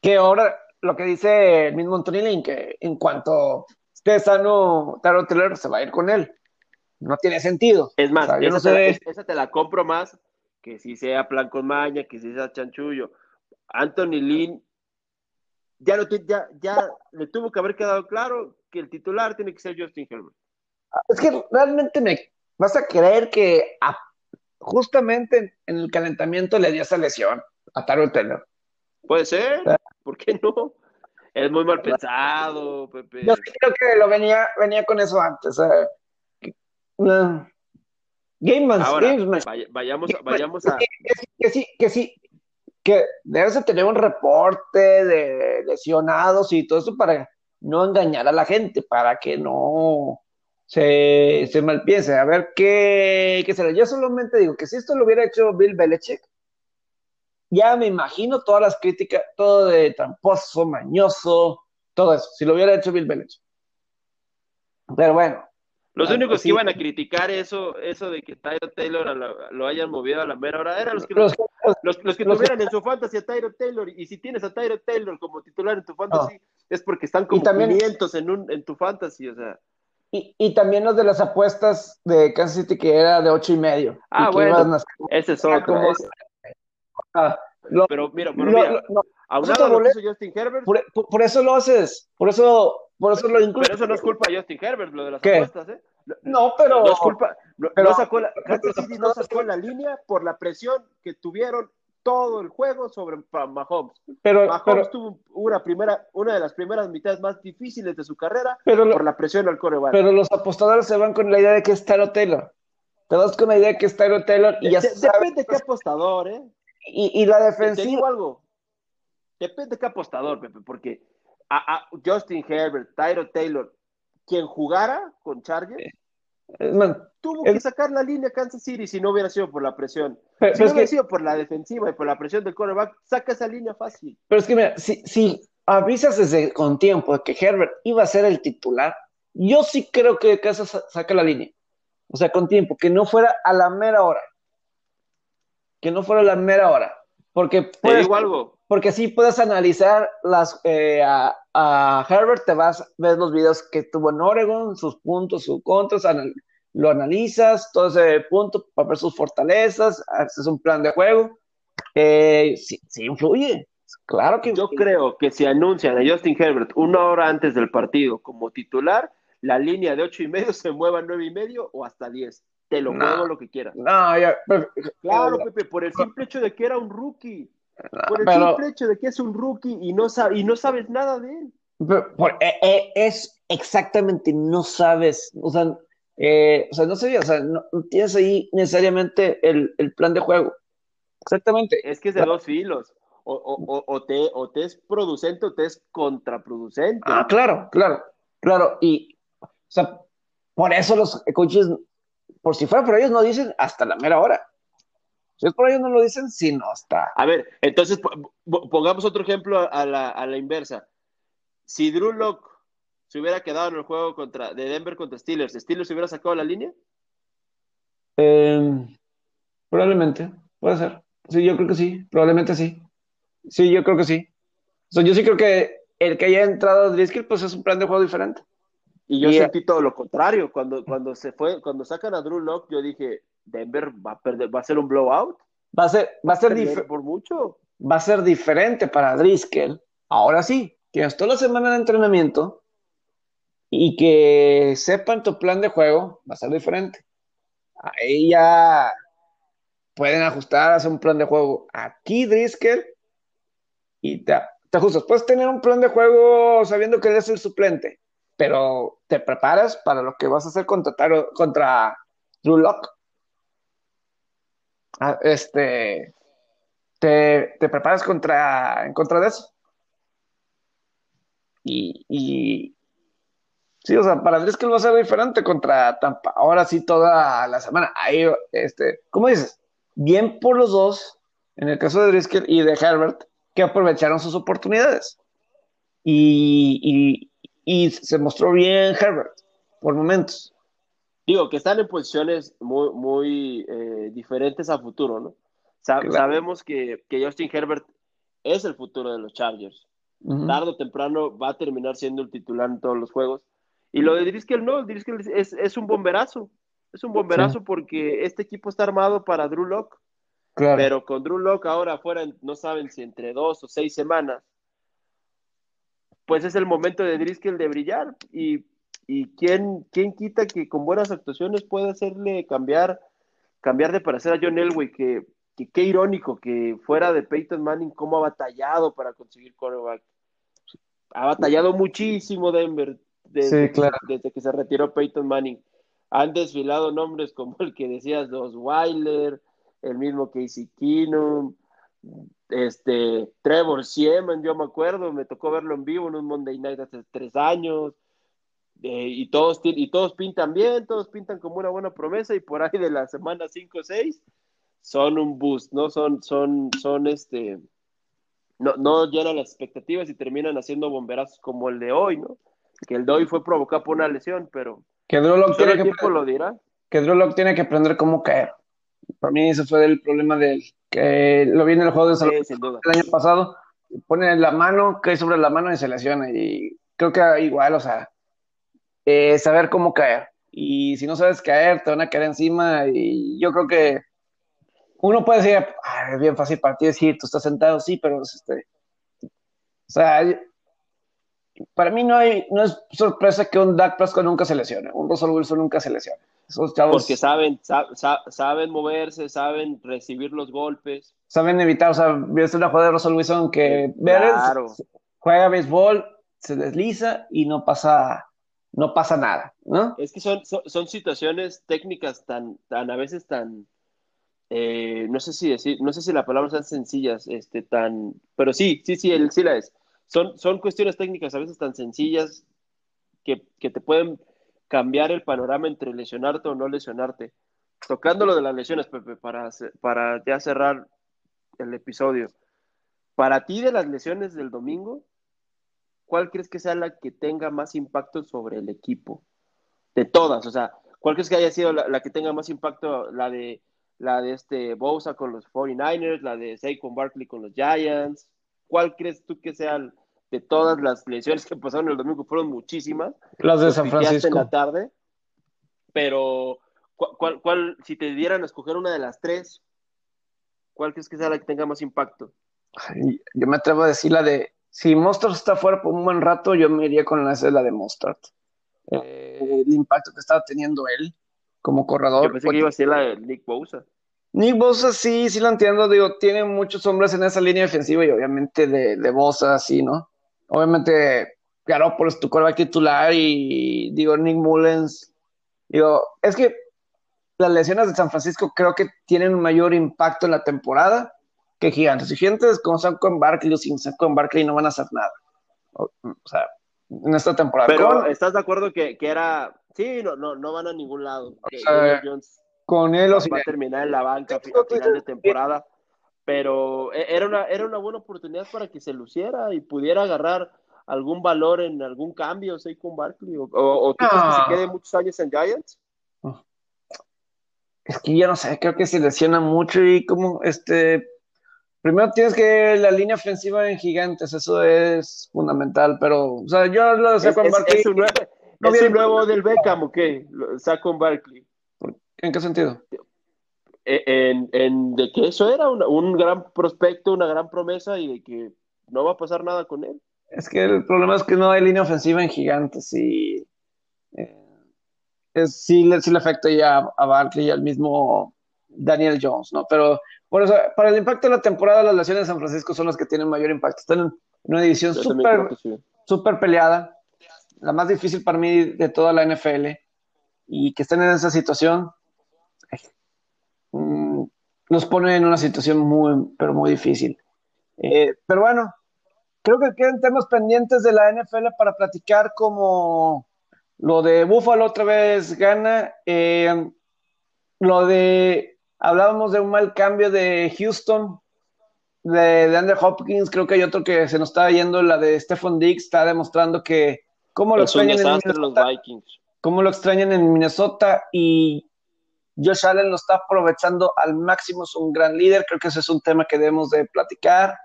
Speaker 1: que ahora lo que dice el mismo Anthony que en cuanto esté sano, Taro Taylor se va a ir con él. No tiene sentido.
Speaker 2: Es más, esa, te la, compro más que si sea plan con maña, que si sea chanchullo. Anthony Lynn ya, lo, ya, ya le tuvo que haber quedado claro que el titular tiene que ser Justin Herbert.
Speaker 1: Es que realmente me vas a creer que a justamente en el calentamiento le dio esa lesión a Taro Taylor.
Speaker 2: Puede ser, ¿por qué no? Es muy mal pensado, Pepe.
Speaker 1: Yo creo que lo venía, venía con eso antes. Game Man,
Speaker 2: vayamos, vayamos a.
Speaker 1: Que, sí, que sí, que debes de tener un reporte de lesionados y todo eso para no engañar a la gente, para que no se, se malpiense. A ver qué, qué será. Yo solamente digo que si esto lo hubiera hecho Bill Belichick, ya me imagino todas las críticas, todo de tramposo, mañoso, todo eso, si lo hubiera hecho Bill Belichick. Pero bueno.
Speaker 2: Los únicos que iban a criticar eso, eso de que Tyler Taylor lo hayan movido a la mera hora eran los que, los, los, los, que tuvieran en su fantasy a Tyro Taylor, y si tienes a Tyro Taylor como titular en tu fantasy, es porque están como también, 500 en, un, en tu fantasy, o sea.
Speaker 1: Y, y, también los de las apuestas de Kansas City que era de ocho y medio.
Speaker 2: Ah, bueno, ese es otro. Como, ah, lo, pero mira, pero mira, lo, lo, aunado lo Justin Herbert.
Speaker 1: Por, por, por, eso lo haces, por eso, por eso lo incluyes.
Speaker 2: Pero eso no es culpa de Justin Herbert, lo de las ¿Qué? apuestas, ¿eh?
Speaker 1: No, pero.
Speaker 2: No es culpa. No, pero, no sacó la, Kansas City no sacó la línea por la presión que tuvieron todo el juego sobre Mahomes. Pero, Mahomes pero, tuvo una, primera, una de las primeras mitades más difíciles de su carrera pero por la presión al coreback.
Speaker 1: Pero los apostadores se van con la idea de que es Tyro Taylor. Te vas con la idea de que es Tyro Taylor y ya
Speaker 2: de, sabes, Depende de qué apostador, ¿eh?
Speaker 1: Y, y la defensiva.
Speaker 2: Te digo algo. Depende de qué apostador, Pepe, porque a, a Justin Herbert, Tyro Taylor, quien jugara con Chargers, Man, tuvo que sacar la línea Kansas City si no hubiera sido por la presión. Pero, si no hubiera que, sido por la defensiva y por la presión del quarterback, saca esa línea fácil.
Speaker 1: Pero es que mira, si, si avisas desde con tiempo de que Herbert iba a ser el titular, yo sí creo que Kansas saca la línea. O sea, con tiempo, que no fuera a la mera hora. Que no fuera a la mera hora. Porque
Speaker 2: puedes, Te digo algo.
Speaker 1: Porque así puedes analizar las eh, a, a, Herbert, te vas, ves los videos que tuvo en Oregon, sus puntos, sus contras, anal, lo analizas, todo ese punto para ver sus fortalezas, haces un plan de juego. Eh, sí, sí, influye. Claro que
Speaker 2: Yo creo que si anuncian a Justin Herbert una hora antes del partido como titular, la línea de ocho y medio se mueva a nueve y medio o hasta diez. Te lo no, muevo lo que quieras.
Speaker 1: No, ya. Pero,
Speaker 2: claro, Pepe, por el simple hecho de que era un rookie. Por el pero, simple hecho de que es un rookie y no, sabe, y no sabes nada de él.
Speaker 1: Por, eh, eh, es exactamente, no sabes, o sea, eh, o sea, no sé, o sea, no, no tienes ahí necesariamente el, el, plan de juego. Exactamente.
Speaker 2: Es que es de dos filos. O, o, o, te, o te es producente o te es contraproducente.
Speaker 1: Ah, claro, claro, claro. Y, o sea, por eso los coaches, por si fuera por ellos, no dicen hasta la mera hora. Si es por ellos, no lo dicen, si no está.
Speaker 2: A ver, entonces pongamos otro ejemplo a la, a la inversa. Si Drew Locke se hubiera quedado en el juego contra, de Denver contra Steelers, ¿Steelers hubiera sacado la línea?
Speaker 1: Eh, probablemente, puede ser. Sí, yo creo que sí, probablemente sí. Sí, yo creo que sí. O sea, yo sí creo que el que haya entrado a Driscoll, pues es un plan de juego diferente.
Speaker 2: Y yo y, sentí todo lo contrario. Cuando, cuando se fue, cuando sacan a Drew Locke, yo dije, Denver va a perder, va a ser un blowout.
Speaker 1: Va a ser, va a ser diferente.
Speaker 2: Por mucho.
Speaker 1: Va a ser diferente para Driscoll. Ahora sí, que hasta la semana de entrenamiento y que sepan tu plan de juego, va a ser diferente. Ahí ya pueden ajustar, hacer un plan de juego aquí, Driscoll, y te, te ajustas. Puedes tener un plan de juego sabiendo que eres el suplente, pero te preparas para lo que vas a hacer contra, contra Drew Locke. Ah, este, te, te, preparas contra, en contra de eso. Y, y sí, o sea, para Driscoll va a ser diferente contra Tampa. Ahora sí, toda la semana. Ahí, este, ¿cómo dices? Bien por los dos, en el caso de Driscoll y de Herbert, que aprovecharon sus oportunidades. Y, y, se mostró bien Herbert por momentos.
Speaker 2: Digo, que están en posiciones muy, muy eh, diferentes a futuro, ¿no? Sa claro. Sabemos que, que, Justin Herbert es el futuro de los Chargers. Uh -huh. Tarde o temprano va a terminar siendo el titular en todos los juegos. Y lo de Driscoll no, Driscoll es, es un bomberazo. Es un bomberazo sí. porque este equipo está armado para Drew Locke. Claro. Pero con Drew Locke ahora afuera, no saben si entre dos o seis semanas, pues es el momento de Driscoll de brillar. Y y quién, quién quita que con buenas actuaciones puede hacerle cambiar, cambiar de parecer a John Elway, que, que qué irónico que fuera de Peyton Manning, cómo ha batallado para conseguir quarterback. Ha batallado muchísimo Denver desde, sí, claro. desde que se retiró Peyton Manning. Han desfilado nombres como el que decías, los Weiler, el mismo Casey Keenum, este, Trevor Siemen, yo me acuerdo, me tocó verlo en vivo en un Monday Night hace tres años, eh, y, todos, y todos pintan bien, todos pintan como una buena promesa y por ahí de la semana 5 o 6 son un boost, ¿no? Son, son, son este, no, no llenan las expectativas y terminan haciendo bomberazos como el de hoy, ¿no? Que el de hoy fue provocado por una lesión, pero
Speaker 1: que Drew Locke tiene
Speaker 2: que lo dirá.
Speaker 1: Que Drew Locke tiene que aprender cómo caer. Para mí ese fue el problema del que lo vi en el juego de salud el año pasado. Pone la mano, cae sobre la mano y se lesiona. Y creo que igual, o sea, eh, saber cómo caer. Y si no sabes caer, te van a caer encima. Y yo creo que uno puede decir, es bien fácil para ti decir, tú estás sentado, sí, pero este, o sea, para mí no hay, no es sorpresa que un Dak Prescott nunca se lesione, un Russell Wilson nunca se lesione.
Speaker 2: Porque saben, saben moverse, saben recibir los golpes.
Speaker 1: Saben evitar, o sea, ves una jugada de Russell Wilson que claro. juega béisbol, se desliza y no pasa, no pasa nada, ¿no?
Speaker 2: Es que son, son, situaciones técnicas tan, tan, a veces tan, eh, no sé si decir, no sé si la palabra tan sencillas, este, tan, pero sí, sí, sí, él sí la es. Son, son cuestiones técnicas a veces tan sencillas que, que te pueden cambiar el panorama entre lesionarte o no lesionarte. Tocando lo de las lesiones, Pepe, para, para ya cerrar el episodio. Para ti, de las lesiones del domingo, ¿cuál crees que sea la que tenga más impacto sobre el equipo? De todas, o sea, ¿cuál crees que haya sido la, que tenga más impacto? La de la de este Bosa con los 49ers, la de Saquon Barkley con los Giants. ¿Cuál crees tú que sea de todas las lesiones que pasaron el domingo? Fueron muchísimas.
Speaker 1: Las de San Francisco.
Speaker 2: En la tarde. Pero, ¿cuál, cuál, si te dieran a escoger una de las tres, ¿cuál crees que sea la que tenga más impacto?
Speaker 1: yo me atrevo a decir la de si Mostert está fuera por un buen rato, yo me iría con la, la de Mostert. Eh, el impacto que estaba teniendo él como corredor.
Speaker 2: Yo pensé que iba a ser la de Nick Bosa.
Speaker 1: Nick Bosa sí, sí lo entiendo, digo, tiene muchos hombres en esa línea defensiva y obviamente de, de Bosa sí, ¿no? Obviamente, claro, por tu coreback titular y digo, Nick Mullens, digo, es que las lesiones de San Francisco creo que tienen un mayor impacto en la temporada que Gigantes. Y Gigantes con Saquon Barkley o sin Saquon Barkley no van a hacer nada. O, sea, en esta temporada.
Speaker 2: Pero, ¿estás de acuerdo que, que era Sí, no, no, no van a ningún lado.
Speaker 1: con él o
Speaker 2: va a terminar en la banca a final de temporada. Pero e, era una, era una buena oportunidad para que se luciera y pudiera agarrar algún valor en algún cambio, sé, con Barkley. O, o, tú crees que se quede muchos años en Giants?
Speaker 1: Es que ya no sé, creo que se lesiona mucho y como este. Primero tienes que la línea ofensiva en gigantes, eso es fundamental, pero, o sea, yo lo sé con Barkley.
Speaker 2: ¿No ¿Es el nuevo del Beckham o qué? Saquon Barkley.
Speaker 1: ¿En qué sentido?
Speaker 2: E, en, de que eso era un, gran prospecto, una gran promesa y de que no va a pasar nada con él.
Speaker 1: Es que el problema es que no hay línea ofensiva en gigantes y eh, sí, le, sí le afecta ya a Barkley y al mismo Daniel Jones, ¿no? Pero por eso, para el impacto de la temporada, las lesiones de San Francisco son las que tienen mayor impacto. Están en una división súper peleada la más difícil para mí de toda la NFL y que estén en esa situación nos pone en una situación muy, pero muy difícil. Eh, pero bueno, creo que quedan temas pendientes de la NFL para platicar como lo de Buffalo otra vez gana, eh, lo de, hablábamos de un mal cambio de Houston, de, de Andrew Hopkins, creo que hay otro que se nos está yendo, la de Stephon Diggs, está demostrando que ¿Cómo lo, extrañan en Minnesota? ¿Cómo lo extrañan en Minnesota? Y Josh Allen lo está aprovechando al máximo, es un gran líder, creo que ese es un tema que debemos de platicar.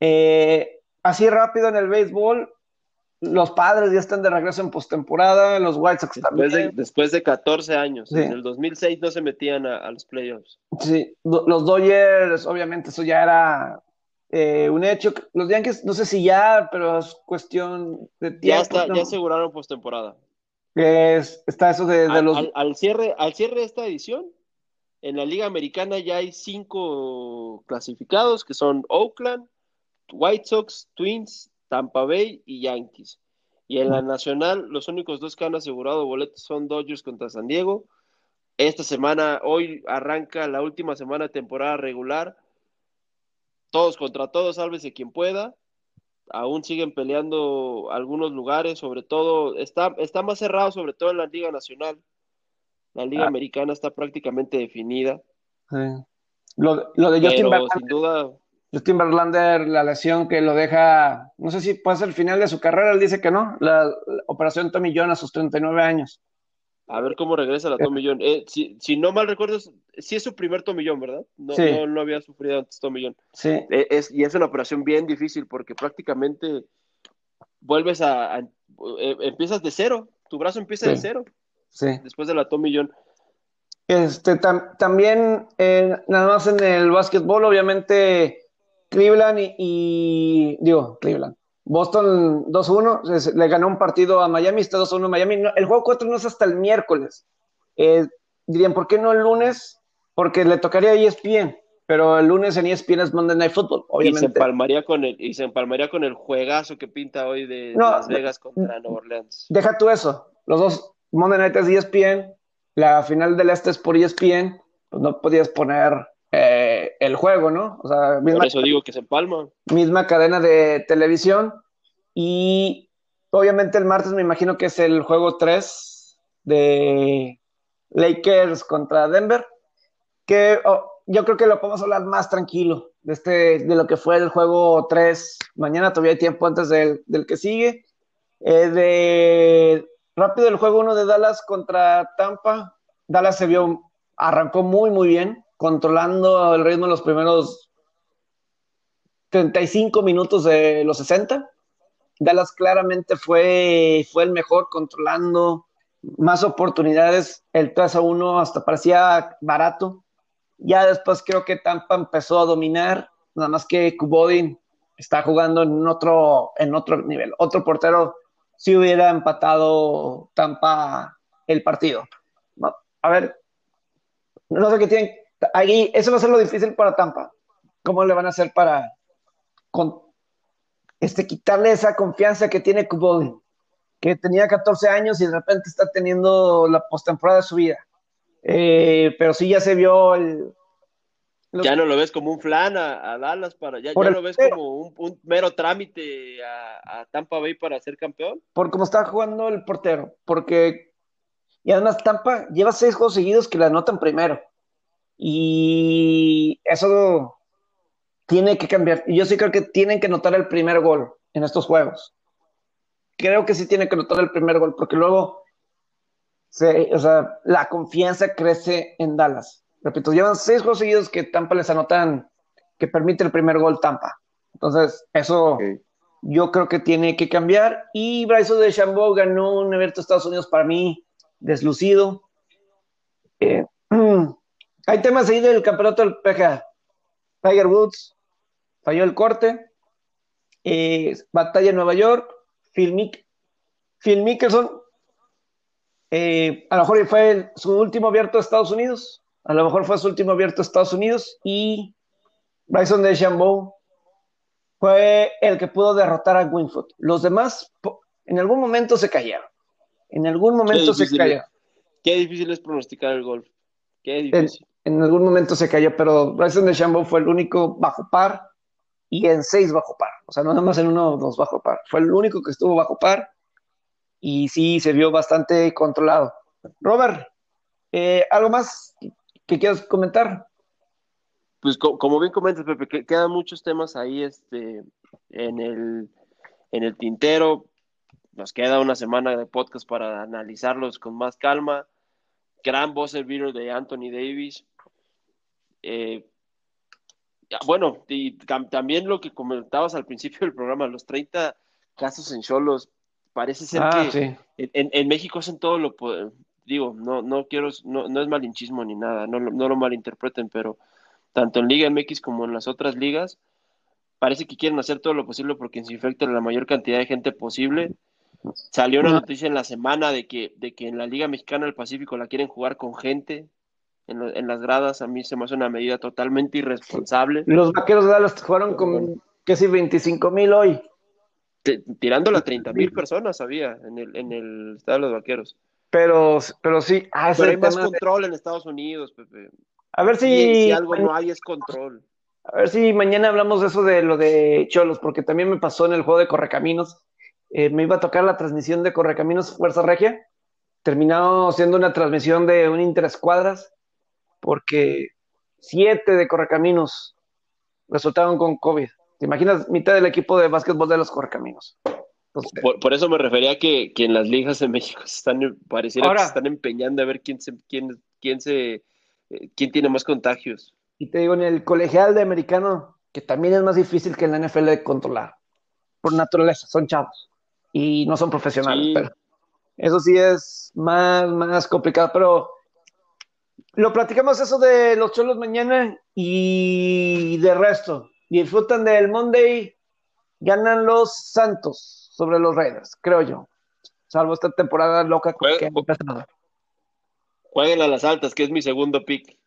Speaker 1: Eh, así rápido en el béisbol, los padres ya están de regreso en postemporada, los White Sox
Speaker 2: después también. De, después de 14 años, en el 2006 no se metían a, a los playoffs.
Speaker 1: Sí, los Dodgers, obviamente, eso ya era eh, un hecho, los Yankees, no sé si ya, pero es cuestión de tiempo.
Speaker 2: Ya está, ya aseguraron postemporada.
Speaker 1: Es, está eso de, los.
Speaker 2: Al, cierre, al cierre de esta edición, en la Liga Americana ya hay cinco clasificados que son Oakland, White Sox, Twins, Tampa Bay y Yankees. Y en la Nacional, los únicos dos que han asegurado boletos son Dodgers contra San Diego. Esta semana, hoy arranca la última semana de temporada regular todos contra todos, sálvese quien pueda. Aún siguen peleando algunos lugares, sobre todo, está, está más cerrado, sobre todo en la Liga Nacional. La Liga ah. Americana está prácticamente definida.
Speaker 1: Lo, de Justin
Speaker 2: Verlander, sin duda.
Speaker 1: Justin Verlander, la lesión que lo deja, no sé si puede ser el final de su carrera, él dice que no, la, operación Tommy John a sus 39 años.
Speaker 2: A ver cómo regresa la tomillón. Eh, si, si, no mal recuerdo, sí es su primer tomillón, ¿verdad? No, no, había sufrido antes tomillón.
Speaker 1: Sí.
Speaker 2: Eh, es, y es una operación bien difícil porque prácticamente vuelves a, eh, empiezas de cero. Tu brazo empieza de cero.
Speaker 1: Sí.
Speaker 2: Después de la tomillón.
Speaker 1: Este, también, nada más en el básquetbol, obviamente, Cleveland y, y digo, Cleveland. Boston 2-1, le ganó un partido a Miami, está 2-1 Miami. el juego 4 no es hasta el miércoles. Eh, dirían, ¿por qué no el lunes? Porque le tocaría a ESPN, pero el lunes en ESPN es Monday Night Football, obviamente.
Speaker 2: Y se empalmaría con el, y se empalmaría con el juegazo que pinta hoy de Las Vegas contra Nueva Orleans.
Speaker 1: Deja tú eso. Los dos, Monday Night es ESPN, la final del Este es por ESPN, pues no podías poner el juego, ¿no?
Speaker 2: O sea, misma, Por eso digo que se empalma.
Speaker 1: Misma cadena de televisión y obviamente el martes me imagino que es el juego 3 de Lakers contra Denver, que oh, yo creo que lo podemos hablar más tranquilo de, este, de lo que fue el juego 3. Mañana todavía hay tiempo antes del, que sigue. Eh, de rápido el juego 1 de Dallas contra Tampa. Dallas se vio, arrancó muy, muy bien controlando el ritmo en los primeros 35 minutos de los 60. Dallas claramente fue, fue el mejor controlando más oportunidades. El 3 a 1 hasta parecía barato. Ya después creo que Tampa empezó a dominar, nada más que Kubodin está jugando en otro, en otro nivel. Otro portero si hubiera empatado Tampa el partido. A ver, no sé qué tienen, ahí, eso va a ser lo difícil para Tampa. ¿Cómo le van a hacer para con, este, quitarle esa confianza que tiene Kubodin? Que tenía 14 años y de repente está teniendo la postemporada de su vida. Eh, pero sí ya se vio el.
Speaker 2: Ya no lo ves como un flan a, Dallas para. Ya, ya lo ves como un, mero trámite a, a, Tampa Bay para ser campeón.
Speaker 1: Por cómo está jugando el portero. Porque. Y además Tampa lleva seis juegos seguidos que la anotan primero. Y eso tiene que cambiar. Yo sí creo que tienen que notar el primer gol en estos juegos. Creo que sí tienen que notar el primer gol, porque luego o sea, la confianza crece en Dallas. Repito, llevan seis juegos seguidos que Tampa les anotan, que permite el primer gol Tampa. Entonces, eso yo creo que tiene que cambiar. Y Bryson de Chambeau ganó un evento de Estados Unidos para mí deslucido. Eh, Hay temas ahí del campeonato del PGA. Tiger Woods falló el corte. Eh, batalla en Nueva York. Phil, Mickelson. Eh, a lo mejor fue su último abierto a Estados Unidos. A lo mejor fue su último abierto a Estados Unidos. Y Bryson de Chambeau fue el que pudo derrotar a Winfoot. Los demás en algún momento se cayeron. En algún momento se cayeron.
Speaker 2: Qué difícil es pronosticar el golf. Qué difícil
Speaker 1: en algún momento se cayó, pero Bryson de Chambeau fue el único bajo par y en seis bajo par. O sea, no nada más en uno o dos bajo par. Fue el único que estuvo bajo par y sí se vio bastante controlado. Robert, eh, ¿algo más que quieras comentar?
Speaker 2: Pues como bien comentas, Pepe, quedan muchos temas ahí este, en, el, en el tintero. Nos queda una semana de podcast para analizarlos con más calma. Gran voz servir de Anthony Davis. Eh, bueno, y también lo que comentabas al principio del programa, los 30 casos en Cholos, parece ser ah, que en, México hacen todo lo digo, no, no quiero, no, no es malinchismo ni nada, no, no lo malinterpreten, pero tanto en Liga MX como en las otras ligas, parece que quieren hacer todo lo posible porque se infecten la mayor cantidad de gente posible. Salió una noticia en la semana de que, de que en la Liga Mexicana del Pacífico la quieren jugar con gente, en, las gradas, a mí se me hace una medida totalmente irresponsable.
Speaker 1: Los vaqueros de Dallas jugaron con casi 25 mil hoy.
Speaker 2: tirando las 30 mil personas había en el, en el estado de los vaqueros.
Speaker 1: Pero, pero sí,
Speaker 2: ah, pero hay más control en Estados Unidos, Pepe.
Speaker 1: A ver si,
Speaker 2: si algo no hay es control.
Speaker 1: A ver si mañana hablamos de eso de lo de Cholos, porque también me pasó en el juego de Correcaminos. Eh, me iba a tocar la transmisión de Correcaminos Fuerza Regia. Terminó siendo una transmisión de un interescuadras porque siete de correcaminos resultaron con COVID. ¿Te imaginas mitad del equipo de básquetbol de los correcaminos?
Speaker 2: por, eso me refería que, que en las ligas de México están, pareciera que se están empeñando a ver quién se, quién, quién se, eh, quién tiene más contagios.
Speaker 1: Y te digo, en el colegial de americano, que también es más difícil que en la NFL de controlar, por naturaleza, son chavos y no son profesionales, pero eso sí es más, más complicado, pero lo platicamos eso de los cholos mañana y de resto. Disfrutan del Monday, ganan los Santos sobre los Raiders, creo yo. Salvo esta temporada loca que ha empezado.
Speaker 2: Jueguen a las altas, que es mi segundo pick.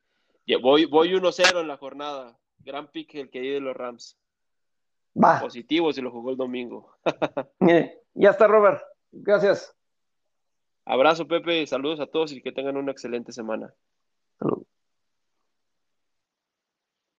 Speaker 2: Voy, voy 1-0 en la jornada. Gran pick el que hay de los Rams. Va. Positivo si lo jugó el domingo.
Speaker 1: ya está, Robert. Gracias.
Speaker 2: Abrazo, Pepe. Saludos a todos y que tengan una excelente semana. Saludos.